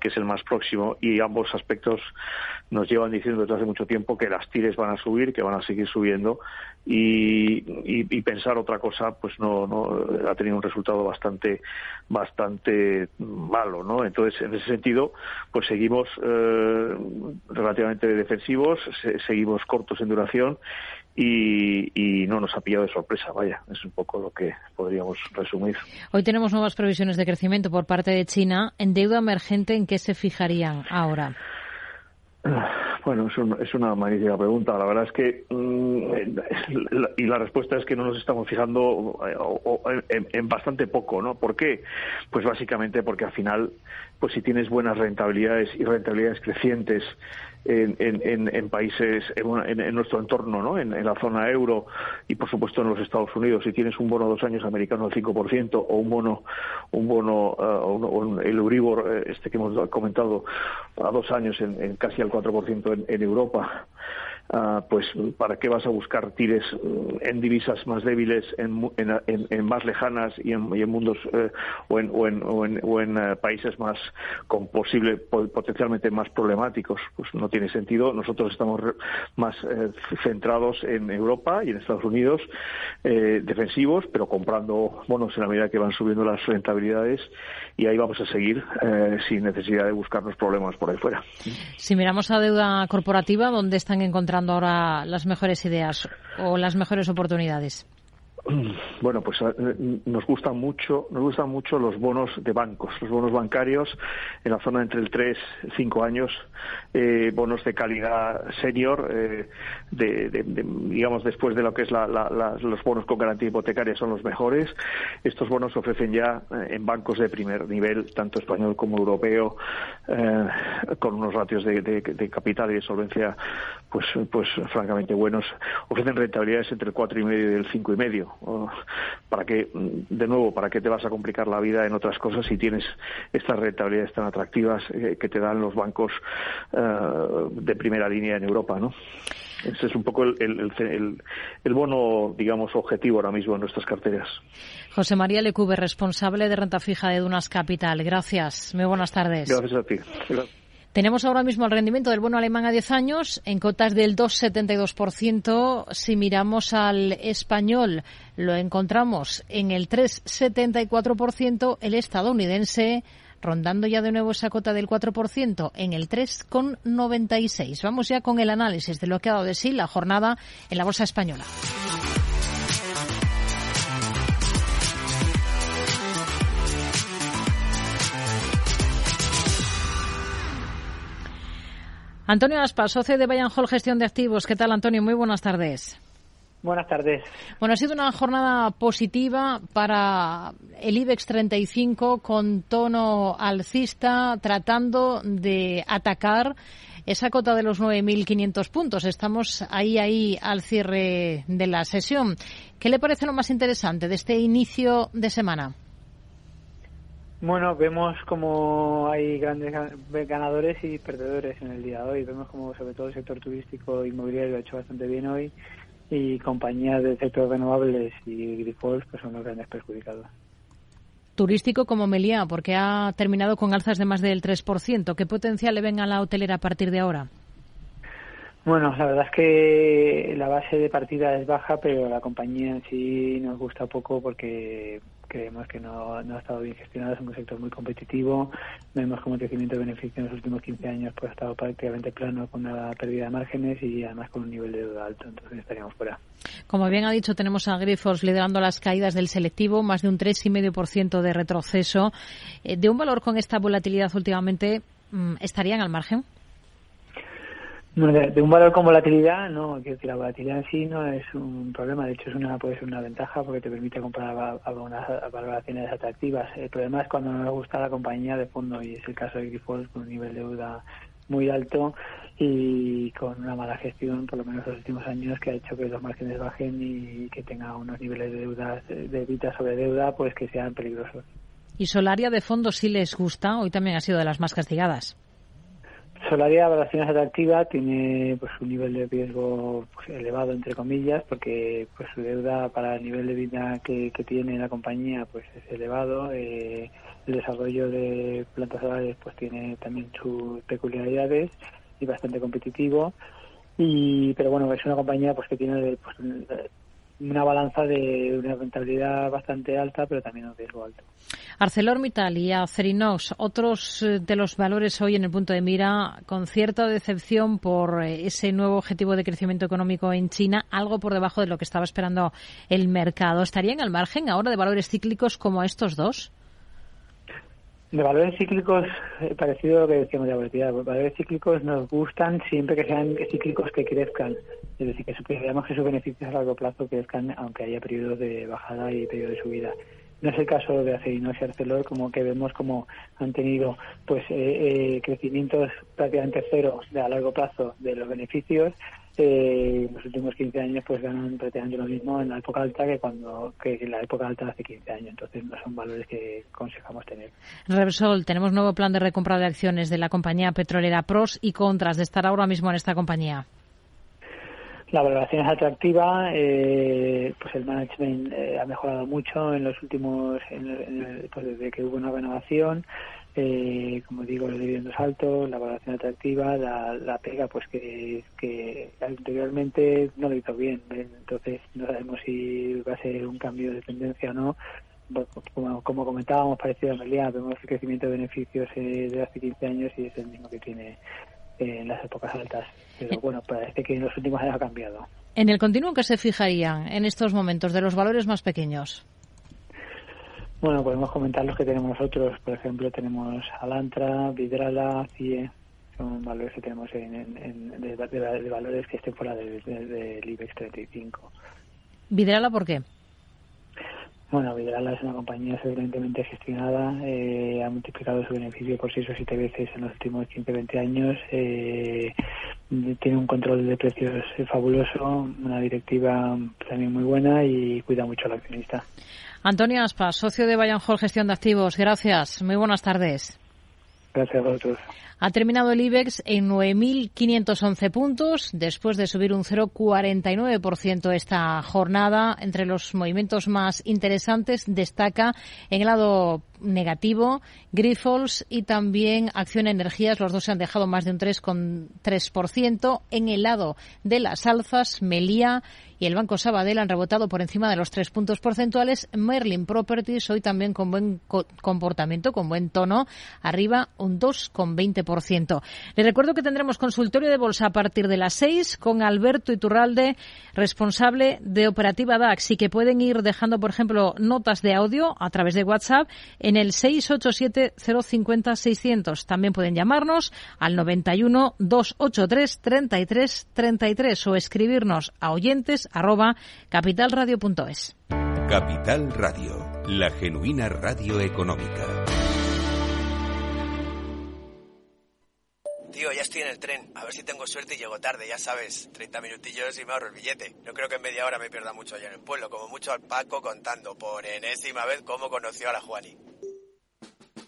Speaker 17: que es el más próximo y ambos aspectos nos llevan diciendo desde hace mucho tiempo que las tires van a subir, que van a seguir subiendo y, pensar otra cosa pues no, no ha tenido un resultado bastante bastante malo, ¿no? Entonces en ese sentido pues seguimos eh, relativamente seguimos cortos en duración y, y, no nos ha pillado de sorpresa, vaya, es un poco lo que podríamos resumir.
Speaker 12: Hoy tenemos nuevas previsiones de crecimiento por parte de China. ¿En deuda emergente en qué se fijarían ahora?
Speaker 17: Bueno, es, una magnífica pregunta. La verdad es que, mm, y la respuesta es que no nos estamos fijando eh, en, bastante poco, ¿no? ¿Por qué? Pues básicamente porque al final, pues si tienes buenas rentabilidades y rentabilidades crecientes en, países, en, nuestro entorno, ¿no? En, la zona euro y, por supuesto, en los Estados Unidos. Si tienes un bono a dos años americano al 5% o un bono, un bono, uh, el Euribor, eh, este que hemos comentado, a dos años en, casi al 4% en Europa, Ah, pues ¿para qué vas a buscar tires mm, en divisas más débiles, en, en, más lejanas y en, mundos eh, o en, o en, eh, países más con posible potencialmente más problemáticos? Pues no tiene sentido. Nosotros estamos más eh, centrados en Europa y en Estados Unidos, defensivos, pero comprando bonos en la medida que van subiendo las rentabilidades y ahí vamos a seguir sin necesidad de buscarnos problemas por ahí fuera.
Speaker 12: Si miramos a deuda corporativa, ¿dónde están ahora las mejores ideas o las mejores oportunidades?
Speaker 17: bueno, pues eh, nos gustan mucho, nos gustan mucho los bonos de bancos, los bonos bancarios en la zona entre el 3 y 5 años, eh, bonos de calidad senior, eh, de, digamos después de lo que es los bonos con garantía hipotecaria son los mejores. Estos bonos se ofrecen ya en bancos de primer nivel, tanto español como europeo, con unos ratios de, capital y de solvencia, pues, pues francamente buenos. Ofrecen rentabilidades entre el 4,5 y el 5,5 para que, de nuevo, para qué te vas a complicar la vida en otras cosas si tienes estas rentabilidades tan atractivas eh, que te dan los bancos eh, de primera línea en Europa, ¿no? Ese es un poco el, el, el, bono, digamos, objetivo ahora mismo en nuestras carteras.
Speaker 12: José María Lecube, responsable de renta fija de Dunas Capital. Gracias. Muy buenas tardes.
Speaker 17: Gracias a ti.
Speaker 12: Tenemos ahora mismo el rendimiento del bono alemán a 10 años en cotas del 2,72%. Si miramos al español, lo encontramos en el 3,74%. El estadounidense rondando ya de nuevo esa cota del 4% en el 3,96. Vamos ya con el análisis de lo que ha dado de sí la jornada en la bolsa española. Antonio Aspas, socio de Bayern Hall Gestión de Activos. ¿Qué tal, Antonio? Muy buenas tardes.
Speaker 18: Buenas tardes.
Speaker 12: Bueno, ha sido una jornada positiva para el IBEX 35 con tono alcista, tratando de atacar esa cota de los 9.500 puntos. Estamos ahí, ahí al cierre de la sesión. ¿Qué le parece lo más interesante de este inicio de semana?
Speaker 18: Bueno, vemos como hay grandes ganadores y perdedores en el día de hoy. Vemos como sobre todo el sector turístico inmobiliario ha hecho bastante bien hoy y compañías del sector renovables y Grifols pues son los grandes perjudicados.
Speaker 12: Turístico como Meliá, porque ha terminado con alzas de más del 3%. ¿Qué potencial le ven a la hotelera a partir de ahora?
Speaker 18: Bueno, la verdad es que la base de partida es baja, pero la compañía en sí nos gusta poco porque creemos que no, no ha estado bien gestionada, es un sector muy competitivo, vemos como el crecimiento de beneficio en los últimos 15 años pues ha estado prácticamente plano con una pérdida de márgenes y además con un nivel de deuda alto, entonces estaríamos fuera.
Speaker 12: Como bien ha dicho, tenemos a Grifols liderando las caídas del selectivo, más de un 3,5% de retroceso. Eh, de un valor con esta volatilidad últimamente, mm, ¿estarían al margen?
Speaker 18: De, un valor con volatilidad, no, decir, la volatilidad en sí no es un problema, de hecho es una puede ser una ventaja porque te permite comprar a, unas valoraciones atractivas. El problema es cuando no le gusta la compañía de fondo y es el caso de Grifols con un nivel de deuda muy alto y con una mala gestión, por lo menos los últimos años, que ha hecho que los márgenes bajen y que tenga unos niveles de deuda, de deuda sobre deuda, pues que sean peligrosos.
Speaker 12: ¿Y Solaria de fondo sí les gusta? Hoy también ha sido de las más castigadas.
Speaker 18: Solaria, valoración atractiva, tiene pues un nivel de riesgo pues, elevado, entre comillas, porque pues su deuda para el nivel de vida que, tiene la compañía pues es elevado. Eh, el desarrollo de plantas solares pues tiene también sus peculiaridades y bastante competitivo. Y, pero bueno, es una compañía pues que tiene pues, una balanza de una rentabilidad bastante alta, pero también un riesgo alto.
Speaker 12: ArcelorMittal y Acerinox, otros eh, de los valores hoy en el punto de mira, con cierta decepción por eh, ese nuevo objetivo de crecimiento económico en China, algo por debajo de lo que estaba esperando el mercado. ¿Estarían al margen ahora de valores cíclicos como estos dos?
Speaker 18: De valores cíclicos, parecido a lo que decíamos de la volatilidad, valores cíclicos nos gustan siempre que sean cíclicos que crezcan, es decir, que veamos que sus beneficios a largo plazo crezcan aunque haya periodos de bajada y periodos de subida. No es el caso de Acerinox y Arcelor, como que vemos como han tenido pues eh, eh, crecimientos prácticamente cero de a largo plazo de los beneficios eh, los últimos 15 años pues ganan prácticamente lo mismo en la época alta que cuando que en la época alta hace 15 años. Entonces no son valores que aconsejamos tener.
Speaker 12: Repsol, tenemos nuevo plan de recompra de acciones de la compañía petrolera pros y contras de estar ahora mismo en esta compañía.
Speaker 18: La valoración es atractiva, eh, pues el management eh, ha mejorado mucho en los últimos, pues desde que hubo una renovación. Eh, como digo, los dividendos altos, la valoración atractiva, la, pega, pues que, que anteriormente no lo hizo bien. Entonces, no sabemos si va a ser un cambio de tendencia o no. Como, como comentábamos, parecido a Melia, vemos el crecimiento de beneficios eh, de hace 15 años y es el mismo que tiene eh, en las épocas altas. Pero bueno, parece que en los últimos años ha cambiado.
Speaker 12: En el continuo que se fijarían en estos momentos de los valores más pequeños.
Speaker 18: Bueno, podemos comentar los que tenemos nosotros. Por ejemplo, tenemos Alantra, Vidrala, CIE. Son valores que tenemos en, de, valores que estén fuera del IBEX 35.
Speaker 12: ¿Vidrala por qué?
Speaker 18: Bueno, Vidrala es una compañía excelentemente gestionada, eh, ha multiplicado su beneficio por 6 o 7 veces en los últimos 15-20 años, eh, tiene un control de precios fabuloso, una directiva también muy buena y cuida mucho al accionista.
Speaker 12: Antonio Aspa, socio de Bayern Hall Gestión de Activos, gracias. Muy buenas tardes.
Speaker 18: Gracias a vosotros.
Speaker 12: Ha terminado el IBEX en 9.511 puntos, después de subir un 0,49% esta jornada. Entre los movimientos más interesantes destaca en el lado negativo Grifols y también Acción Energías. Los dos se han dejado más de un 3,3%. En el lado de las alzas, Melía y el Banco Sabadell han rebotado por encima de los tres puntos porcentuales. Merlin Properties hoy también con buen comportamiento, con buen tono, arriba un 2,20%. Les recuerdo que tendremos consultorio de bolsa a partir de las 6 con Alberto Iturralde, responsable de operativa DAX y que pueden ir dejando, por ejemplo, notas de audio a través de WhatsApp en el 687-050-600. También pueden llamarnos al 91 283 33 33 o escribirnos a oyentes arroba capitalradio.es.
Speaker 2: Capital Radio, la genuina radio económica.
Speaker 19: Tío, ya estoy en el tren. A ver si tengo suerte y llego tarde, ya sabes. 30 minutillos y me ahorro el billete. No creo que en media hora me pierda mucho allá en el pueblo. Como mucho al Paco contando por enésima vez cómo conoció a la Juani.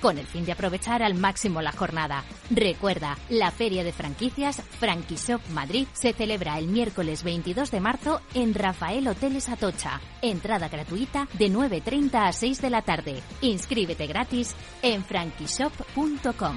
Speaker 10: con el fin de aprovechar al máximo la jornada. Recuerda, la Feria de Franquicias Franquishop Madrid se celebra el miércoles 22 de marzo en Rafael Hoteles Atocha. Entrada gratuita de 9.30 a 6 de la tarde. Inscríbete gratis en franquishop.com.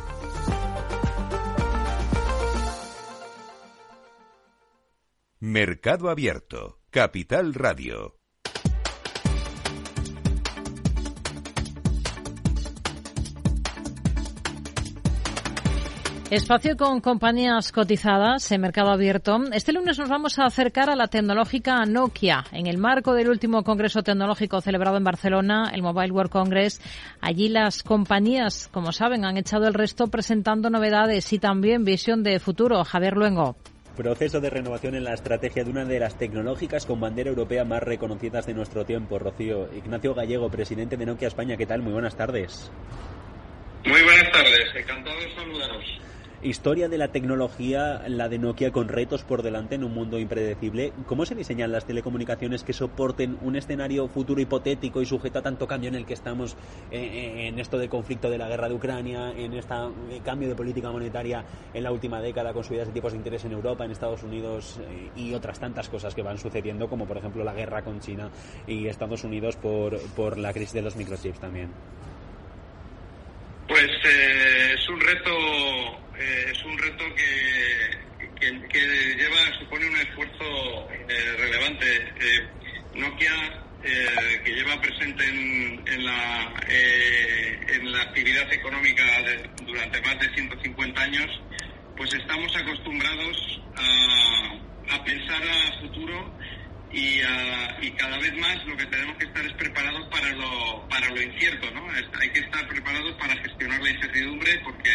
Speaker 2: Mercado Abierto, Capital Radio.
Speaker 12: Espacio con compañías cotizadas en mercado abierto. Este lunes nos vamos a acercar a la tecnológica Nokia. En el marco del último Congreso Tecnológico celebrado en Barcelona, el Mobile World Congress, allí las compañías, como saben, han echado el resto presentando novedades y también visión de futuro. Javier Luengo.
Speaker 20: Proceso de renovación en la estrategia de una de las tecnológicas con bandera europea más reconocidas de nuestro tiempo, Rocío. Ignacio Gallego, presidente de Nokia España, ¿qué tal? Muy buenas tardes.
Speaker 21: Muy buenas tardes, encantado de saludaros.
Speaker 20: Historia de la tecnología, la de Nokia con retos por delante en un mundo impredecible. ¿Cómo se diseñan las telecomunicaciones que soporten un escenario futuro hipotético y sujeto a tanto cambio en el que estamos eh, eh, en esto del conflicto de la guerra de Ucrania, en este cambio de política monetaria en la última década con subidas de tipos de interés en Europa, en Estados Unidos y otras tantas cosas que van sucediendo, como por ejemplo la guerra con China y Estados Unidos por, por la crisis de los microchips también?
Speaker 21: Pues es un reto eh, es un reto que, que, lleva, supone un esfuerzo eh, relevante. Eh, Nokia eh, que lleva presente en, la, eh, en la actividad económica durante más de 150 años, pues estamos acostumbrados a, a pensar a futuro y, y, cada vez más lo que tenemos que estar es preparados para lo, para lo incierto, ¿no? Hay que estar preparados para gestionar la incertidumbre porque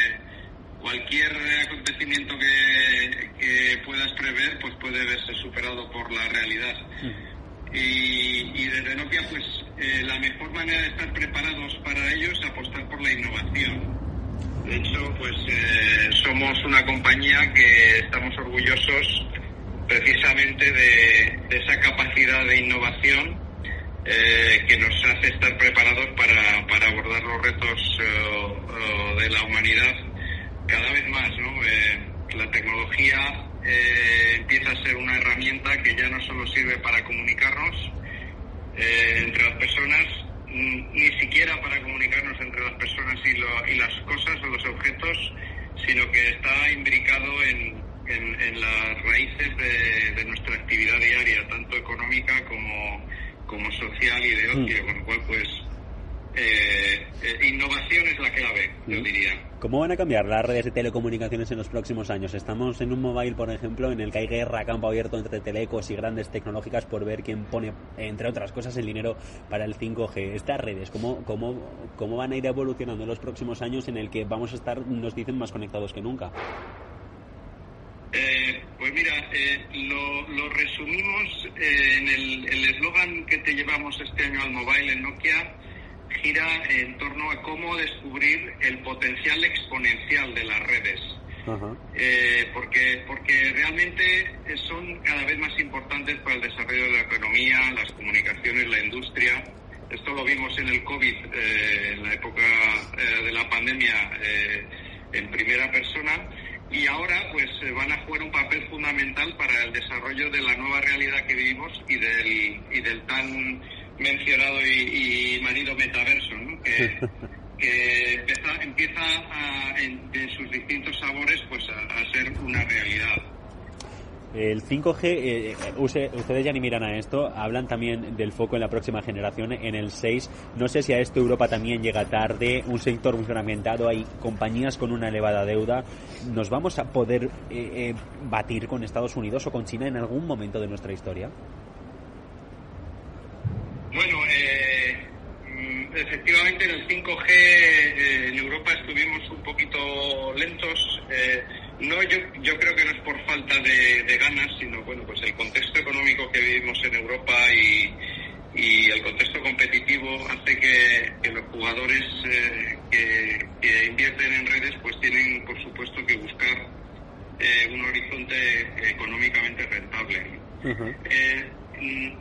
Speaker 21: cualquier acontecimiento que, que puedas prever pues puede verse superado por la realidad. Y, y, desde Nokia, pues eh, la mejor manera de estar preparados para ello es apostar por la innovación. De hecho, pues eh, somos una compañía que estamos orgullosos precisamente de, esa capacidad de innovación eh, que nos hace estar preparados para, para abordar los retos de la humanidad cada vez más. ¿no? la tecnología eh, empieza a ser una herramienta que ya no solo sirve para comunicarnos eh, entre las personas, ni siquiera para comunicarnos entre las personas y, las cosas o los objetos, sino que está imbricado en, las raíces de, nuestra actividad diaria, tanto económica como, como social y de ocio, mm. con lo cual pues eh, eh, innovación es la clave, yo mm. diría.
Speaker 20: ¿Cómo van a cambiar las redes de telecomunicaciones en los próximos años? Estamos en un mobile, por ejemplo, en el que hay guerra a campo abierto entre telecos y grandes tecnológicas por ver quién pone, entre otras cosas, el dinero para el 5G. Estas redes, ¿cómo, cómo, cómo van a ir evolucionando en los próximos años en el que vamos a estar, nos dicen, más conectados que nunca?
Speaker 21: Eh, pues mira, lo, resumimos en el eslogan que te llevamos este año al mobile en Nokia gira en torno a cómo descubrir el potencial exponencial de las redes. Eh, porque, porque realmente son cada vez más importantes para el desarrollo de la economía, las comunicaciones, la industria. Esto lo vimos en el COVID, eh, en la época eh, de la pandemia, en primera persona. Y ahora pues van a jugar un papel fundamental para el desarrollo de la nueva realidad que vivimos y del, y del tan mencionado y, marido metaverso, ¿no? que, empieza, en, sus distintos sabores pues a, ser una realidad.
Speaker 20: El 5G, eh, eh, ustedes ya ni miran a esto, hablan también del foco en la próxima generación, en el 6. No sé si a esto Europa también llega tarde, un sector muy fragmentado, hay compañías con una elevada deuda. ¿Nos vamos a poder eh, batir con Estados Unidos o con China en algún momento de nuestra historia?
Speaker 21: Bueno, eh, efectivamente en el 5G eh, en Europa estuvimos un poquito lentos. Eh, no, yo, yo creo que no es por falta de, ganas, sino bueno, pues el contexto económico que vivimos en Europa y, el contexto competitivo hace que, los jugadores que, invierten en redes pues tienen por supuesto que buscar un horizonte económicamente rentable. Mm,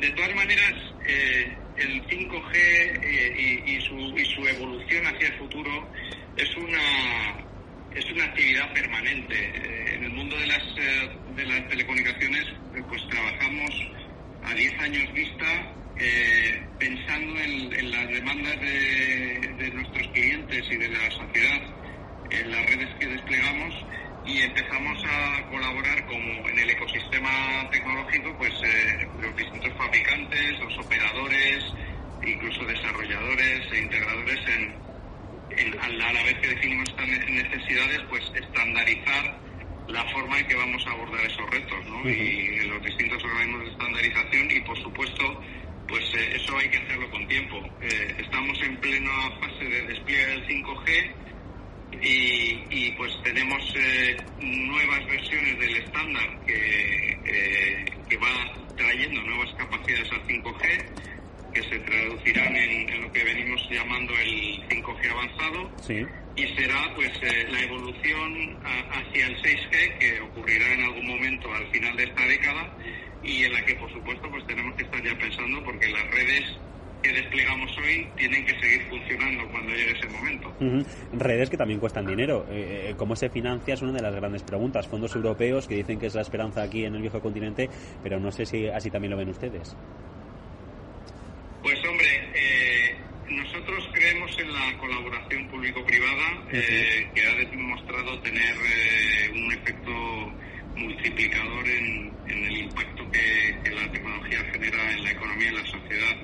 Speaker 21: de todas maneras, eh, el 5G eh, y, su, evolución hacia el futuro es una, es una actividad permanente. Eh, en el mundo de las, de las telecomunicaciones, pues trabajamos a 10 años vista pensando en, las demandas de, de nuestros clientes y de la sociedad en las redes que desplegamos y empezamos a colaborar como en el ecosistema tecnológico, pues eh, los distintos fabricantes, los operadores, incluso desarrolladores e integradores en, a la vez que definimos estas necesidades, pues estandarizar la forma en que vamos a abordar esos retos, ¿no? Y en los distintos organismos de estandarización y por supuesto pues eh, eso hay que hacerlo con tiempo. Eh, estamos en plena fase de despliegue del 5G y, pues tenemos eh, nuevas versiones del estándar que, que va trayendo nuevas capacidades al 5G que se traducirán en, lo que venimos llamando el 5G avanzado y será pues eh, la evolución hacia el 6G que ocurrirá en algún momento al final de esta década y en la que por supuesto pues tenemos que estar ya pensando porque las redes que desplegamos hoy tienen que seguir funcionando cuando llegue ese momento.
Speaker 20: Redes que también cuestan dinero. Eh, eh, ¿Cómo se financia? Es una de las grandes preguntas. Fondos europeos que dicen que es la esperanza aquí en el viejo continente, pero no sé si así también lo ven ustedes.
Speaker 21: Pues hombre, eh, nosotros creemos en la colaboración público-privada que ha demostrado tener un efecto multiplicador en, el impacto que, la tecnología genera en la economía y en la sociedad.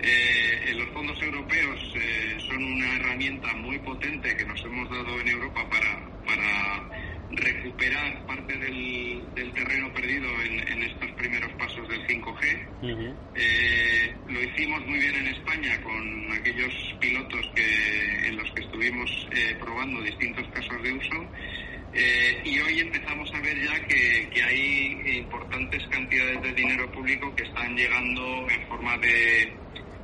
Speaker 21: Eh, los fondos europeos eh, son una herramienta muy potente que nos hemos dado en Europa para, para recuperar parte del, terreno perdido en, estos primeros pasos del 5G. Eh, lo hicimos muy bien en España con aquellos pilotos que, en los que estuvimos eh, probando distintos casos de uso. Eh, y hoy empezamos a ver ya que, hay importantes cantidades de dinero público que están llegando en forma de,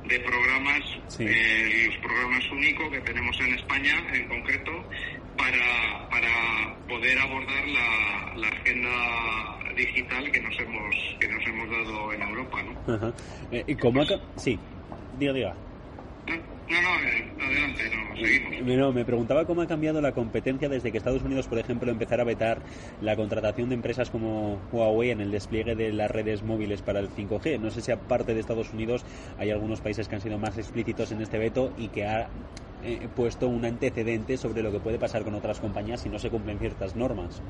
Speaker 21: de programas, los programas únicos que tenemos en España en concreto, para, para poder abordar la, la agenda digital que nos hemos que nos hemos dado en Europa, ¿no?
Speaker 20: Ajá. Eh, ¿Y cómo Sí, diga, diga.
Speaker 21: No, no, eh, adelante, no, seguimos.
Speaker 20: me preguntaba cómo ha cambiado la competencia desde que Estados Unidos, por ejemplo, empezara a vetar la contratación de empresas como Huawei en el despliegue de las redes móviles para el 5G. No sé si aparte de Estados Unidos hay algunos países que han sido más explícitos en este veto y que ha eh, puesto un antecedente sobre lo que puede pasar con otras compañías si no se cumplen ciertas normas.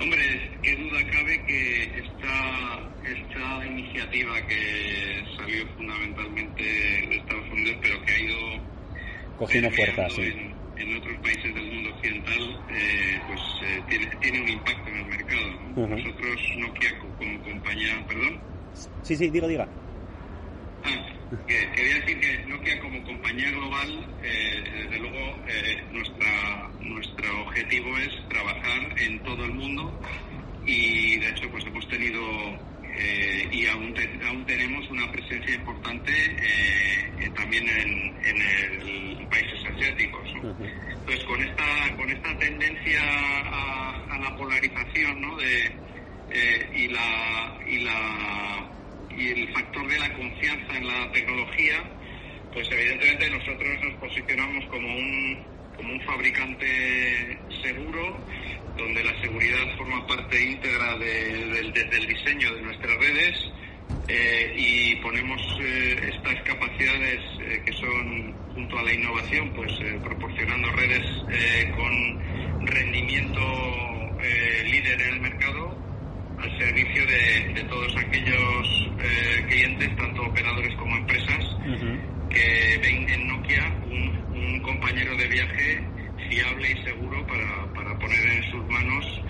Speaker 21: Hombre, qué duda cabe que esta, esta iniciativa que salió fundamentalmente de Estados Unidos, pero que ha ido
Speaker 20: cogiendo fuerza, sí.
Speaker 21: en, otros países del mundo occidental, eh, pues eh, tiene, tiene, un impacto en el mercado. Nosotros, Nokia como compañía, perdón.
Speaker 20: Sí, sí, diga, diga.
Speaker 21: Ah, que, quería decir que Nokia como compañía global, eh, desde luego, eh, nuestra, nuestro objetivo es trabajar en todo el mundo y de hecho pues hemos tenido eh, y aún, aún tenemos una presencia importante también en, en el países asiáticos. Entonces con esta, con esta tendencia a, a la polarización ¿no? de, y la, y la y el factor de la confianza en la tecnología, pues evidentemente nosotros nos posicionamos como un, como un fabricante seguro, donde la seguridad forma parte íntegra del diseño de nuestras redes eh, y ponemos eh, estas capacidades eh, que son junto a la innovación, pues proporcionando redes con rendimiento líder en el mercado al servicio de, todos aquellos eh, clientes, tanto operadores como empresas, que ven en Nokia un, compañero de viaje fiable y seguro para, para poner en sus manos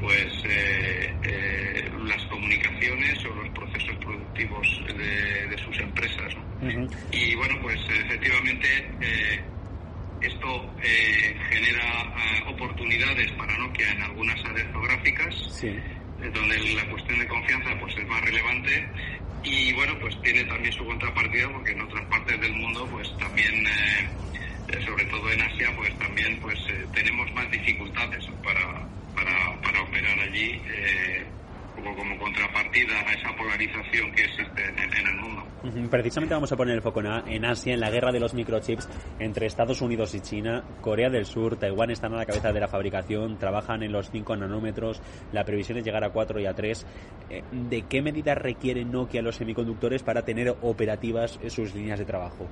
Speaker 21: pues eh, eh, las comunicaciones o los procesos productivos de, sus empresas. Y bueno, pues efectivamente esto genera oportunidades para Nokia en algunas áreas geográficas. Sí donde la cuestión de confianza pues es más relevante. Y bueno pues tiene también su contrapartida porque en otras partes del mundo pues también eh, eh, sobre todo en Asia pues también pues eh, tenemos más dificultades para, para, para operar allí como contrapartida a esa polarización que existe en, el mundo.
Speaker 20: Precisamente vamos a poner el foco en Asia, en la guerra de los microchips entre Estados Unidos y China. Corea del Sur, Taiwán están a la cabeza de la fabricación, trabajan en los 5 nanómetros, la previsión es llegar a 4 y a 3. Eh, ¿De qué medidas requiere Nokia los semiconductores para tener operativas sus líneas de trabajo?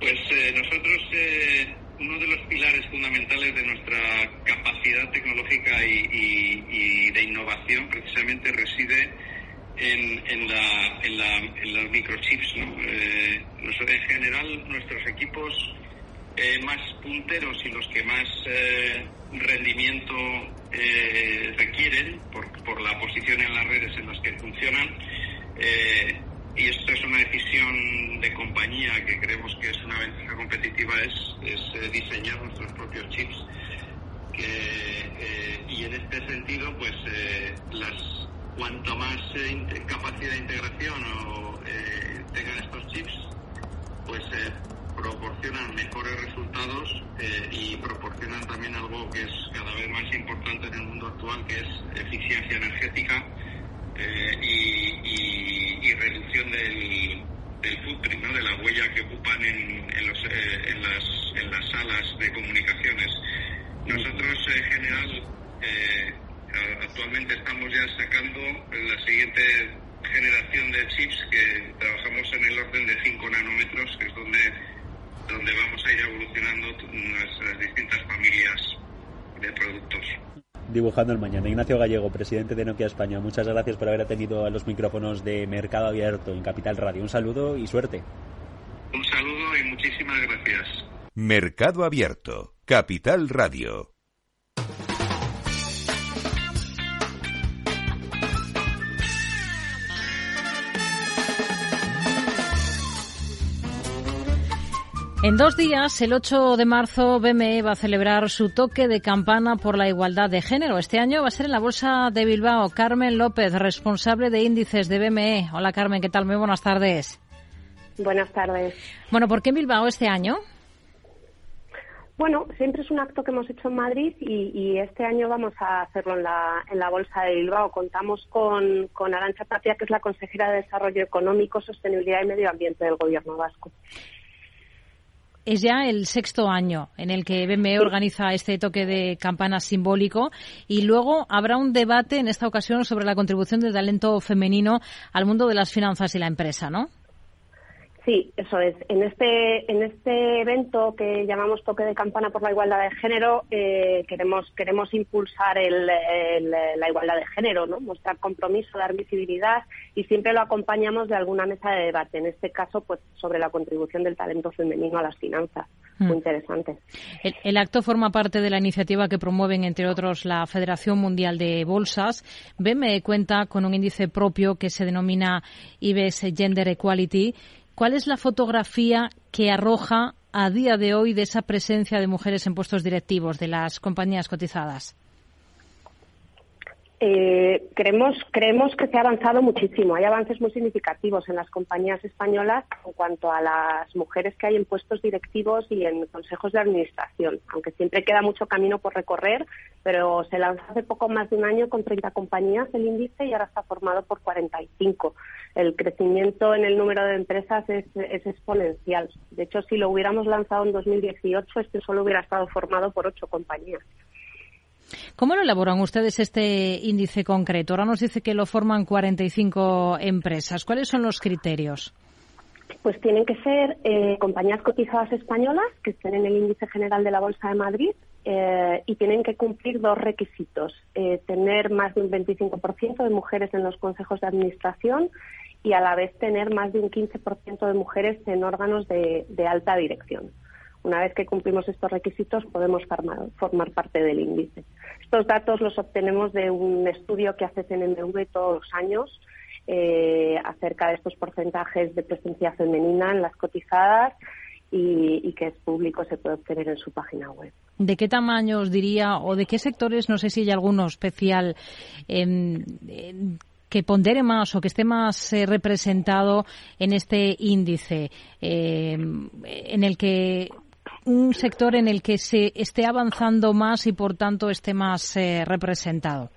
Speaker 21: Pues eh, nosotros eh, uno de los pilares fundamentales de nuestra capacidad tecnológica y, de innovación precisamente reside en, los microchips. Eh, en general, nuestros equipos eh, más punteros y los que más eh, rendimiento requieren por, por, la posición en las redes en las que funcionan, y esto es una decisión de compañía que creemos que es una ventaja competitiva, es, eh, diseñar nuestros propios chips. Eh, y en este sentido, pues eh, las cuanto más capacidad de integración tengan estos chips, pues proporcionan mejores resultados y proporcionan también algo que es cada vez más importante en el mundo actual, que es eficiencia energética y y reducción del, del footprint, de la huella que ocupan en, los, eh, en las salas de comunicaciones. Nosotros, en general, eh, actualmente estamos ya sacando la siguiente generación de chips que trabajamos en el orden de 5 nanómetros, que es donde, donde vamos a ir evolucionando nuestras distintas familias de productos.
Speaker 20: Dibujando el mañana. Ignacio Gallego, presidente de Nokia España, muchas gracias por haber atendido a los micrófonos de Mercado Abierto en Capital Radio. Un saludo y suerte.
Speaker 21: Un saludo y muchísimas gracias.
Speaker 2: Mercado Abierto, Capital Radio.
Speaker 12: En dos días, el 8 de marzo, BME va a celebrar su toque de campana por la igualdad de género. Este año va a ser en la Bolsa de Bilbao. Carmen López, responsable de índices de BME. Hola Carmen, ¿qué tal? Muy buenas tardes.
Speaker 22: Buenas tardes.
Speaker 12: Bueno, ¿por qué en Bilbao este año?
Speaker 22: Bueno, siempre es un acto que hemos hecho en Madrid y, este año vamos a hacerlo en la, en la Bolsa de Bilbao. Contamos con, con Arancha Tapia, que es la consejera de Desarrollo Económico, Sostenibilidad y Medio Ambiente del Gobierno vasco.
Speaker 12: Es ya el sexto año en el que BME organiza este toque de campana simbólico y luego habrá un debate en esta ocasión sobre la contribución del talento femenino al mundo de las finanzas y la empresa, ¿no?
Speaker 22: Sí, eso es. En este, en este evento que llamamos Toque de Campana por la Igualdad de Género, eh, queremos, queremos impulsar el, la igualdad de género, ¿no? mostrar compromiso, dar visibilidad y siempre lo acompañamos de alguna mesa de debate. En este caso, pues sobre la contribución del talento femenino a las finanzas. Muy mm. interesante.
Speaker 12: El, el, acto forma parte de la iniciativa que promueven, entre otros, la Federación Mundial de Bolsas. BME cuenta con un índice propio que se denomina IBEX Gender Equality ¿Cuál es la fotografía que arroja a día de hoy de esa presencia de mujeres en puestos directivos de las compañías cotizadas?
Speaker 22: Eh, creemos, creemos que se ha avanzado muchísimo. Hay avances muy significativos en las compañías españolas en cuanto a las mujeres que hay en puestos directivos y en consejos de administración, aunque siempre queda mucho camino por recorrer, pero se lanzó hace poco más de un año con 30 compañías el índice y ahora está formado por 45. El crecimiento en el número de empresas es, es exponencial. De hecho, si lo hubiéramos lanzado en 2018, este solo hubiera estado formado por ocho compañías.
Speaker 12: ¿Cómo lo elaboran ustedes este índice concreto? Ahora nos dice que lo forman 45 empresas. ¿Cuáles son los criterios?
Speaker 22: Pues tienen que ser eh, compañías cotizadas españolas que estén en el índice general de la Bolsa de Madrid eh, y tienen que cumplir dos requisitos. Eh, tener más de un 25% de mujeres en los consejos de administración y a la vez tener más de un 15% de mujeres en órganos de alta dirección. Una vez que cumplimos estos requisitos, podemos formar, parte del índice. Estos datos los obtenemos de un estudio que hace CNMV todos los años eh, acerca de estos porcentajes de presencia femenina en las cotizadas y, que es público, se puede obtener en su página web.
Speaker 12: ¿De qué tamaño os diría o de qué sectores, no sé si hay alguno especial, que pondere más o que esté más eh, representado en este índice, en el que un sector en el que se esté avanzando más y por tanto esté más eh, representado?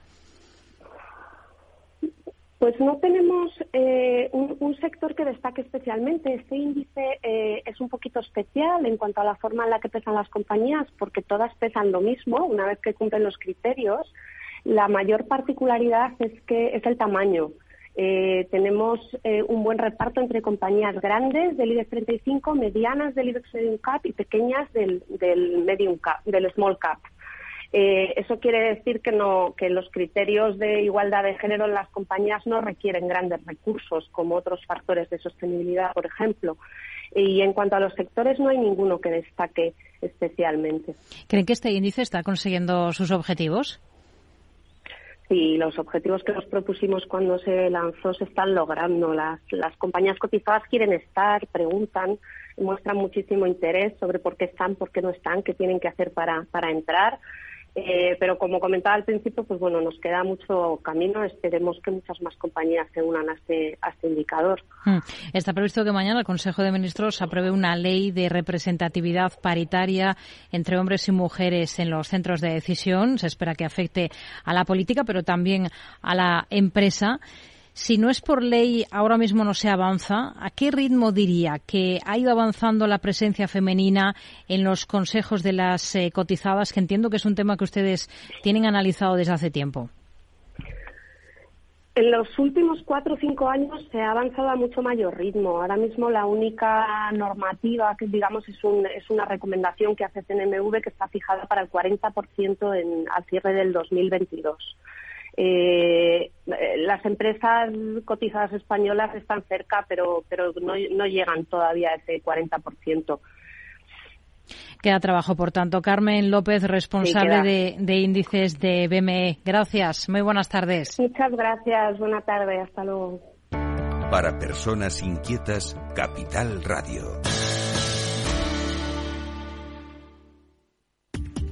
Speaker 22: Pues no tenemos eh, un, sector que destaque especialmente. Este índice eh, es un poquito especial en cuanto a la forma en la que pesan las compañías, porque todas pesan lo mismo una vez que cumplen los criterios. La mayor particularidad es que es el tamaño. Eh, tenemos eh, un buen reparto entre compañías grandes del IBEX 35, medianas del IBEX Medium Cap y pequeñas del, del Medium Cap, del Small Cap. Eh, eso quiere decir que, no, que los criterios de igualdad de género en las compañías no requieren grandes recursos como otros factores de sostenibilidad, por ejemplo. Y en cuanto a los sectores, no hay ninguno que destaque especialmente.
Speaker 12: ¿Creen que este índice está consiguiendo sus objetivos?
Speaker 22: Sí, los objetivos que nos propusimos cuando se lanzó se están logrando. Las, las compañías cotizadas quieren estar, preguntan, muestran muchísimo interés sobre por qué están, por qué no están, qué tienen que hacer para, para entrar. Eh, pero como comentaba al principio, pues bueno, nos queda mucho camino. Esperemos que muchas más compañías se unan a este, a este indicador.
Speaker 12: Hmm. Está previsto que mañana el Consejo de Ministros apruebe una ley de representatividad paritaria entre hombres y mujeres en los centros de decisión. Se espera que afecte a la política, pero también a la empresa. Si no es por ley, ahora mismo no se avanza. ¿A qué ritmo diría que ha ido avanzando la presencia femenina en los consejos de las eh, cotizadas, que entiendo que es un tema que ustedes tienen analizado desde hace tiempo?
Speaker 22: En los últimos cuatro o cinco años se ha avanzado a mucho mayor ritmo. Ahora mismo la única normativa que digamos es, un, es una recomendación que hace CNMV que está fijada para el 40% en, al cierre del 2022. Eh, las empresas cotizadas españolas están cerca, pero, pero no, no llegan todavía a ese 40%.
Speaker 12: Queda trabajo, por tanto. Carmen López, responsable de, de, índices de BME. Gracias. Muy buenas tardes.
Speaker 22: Muchas gracias. Buena tarde. Hasta luego.
Speaker 2: Para personas inquietas, Capital Radio.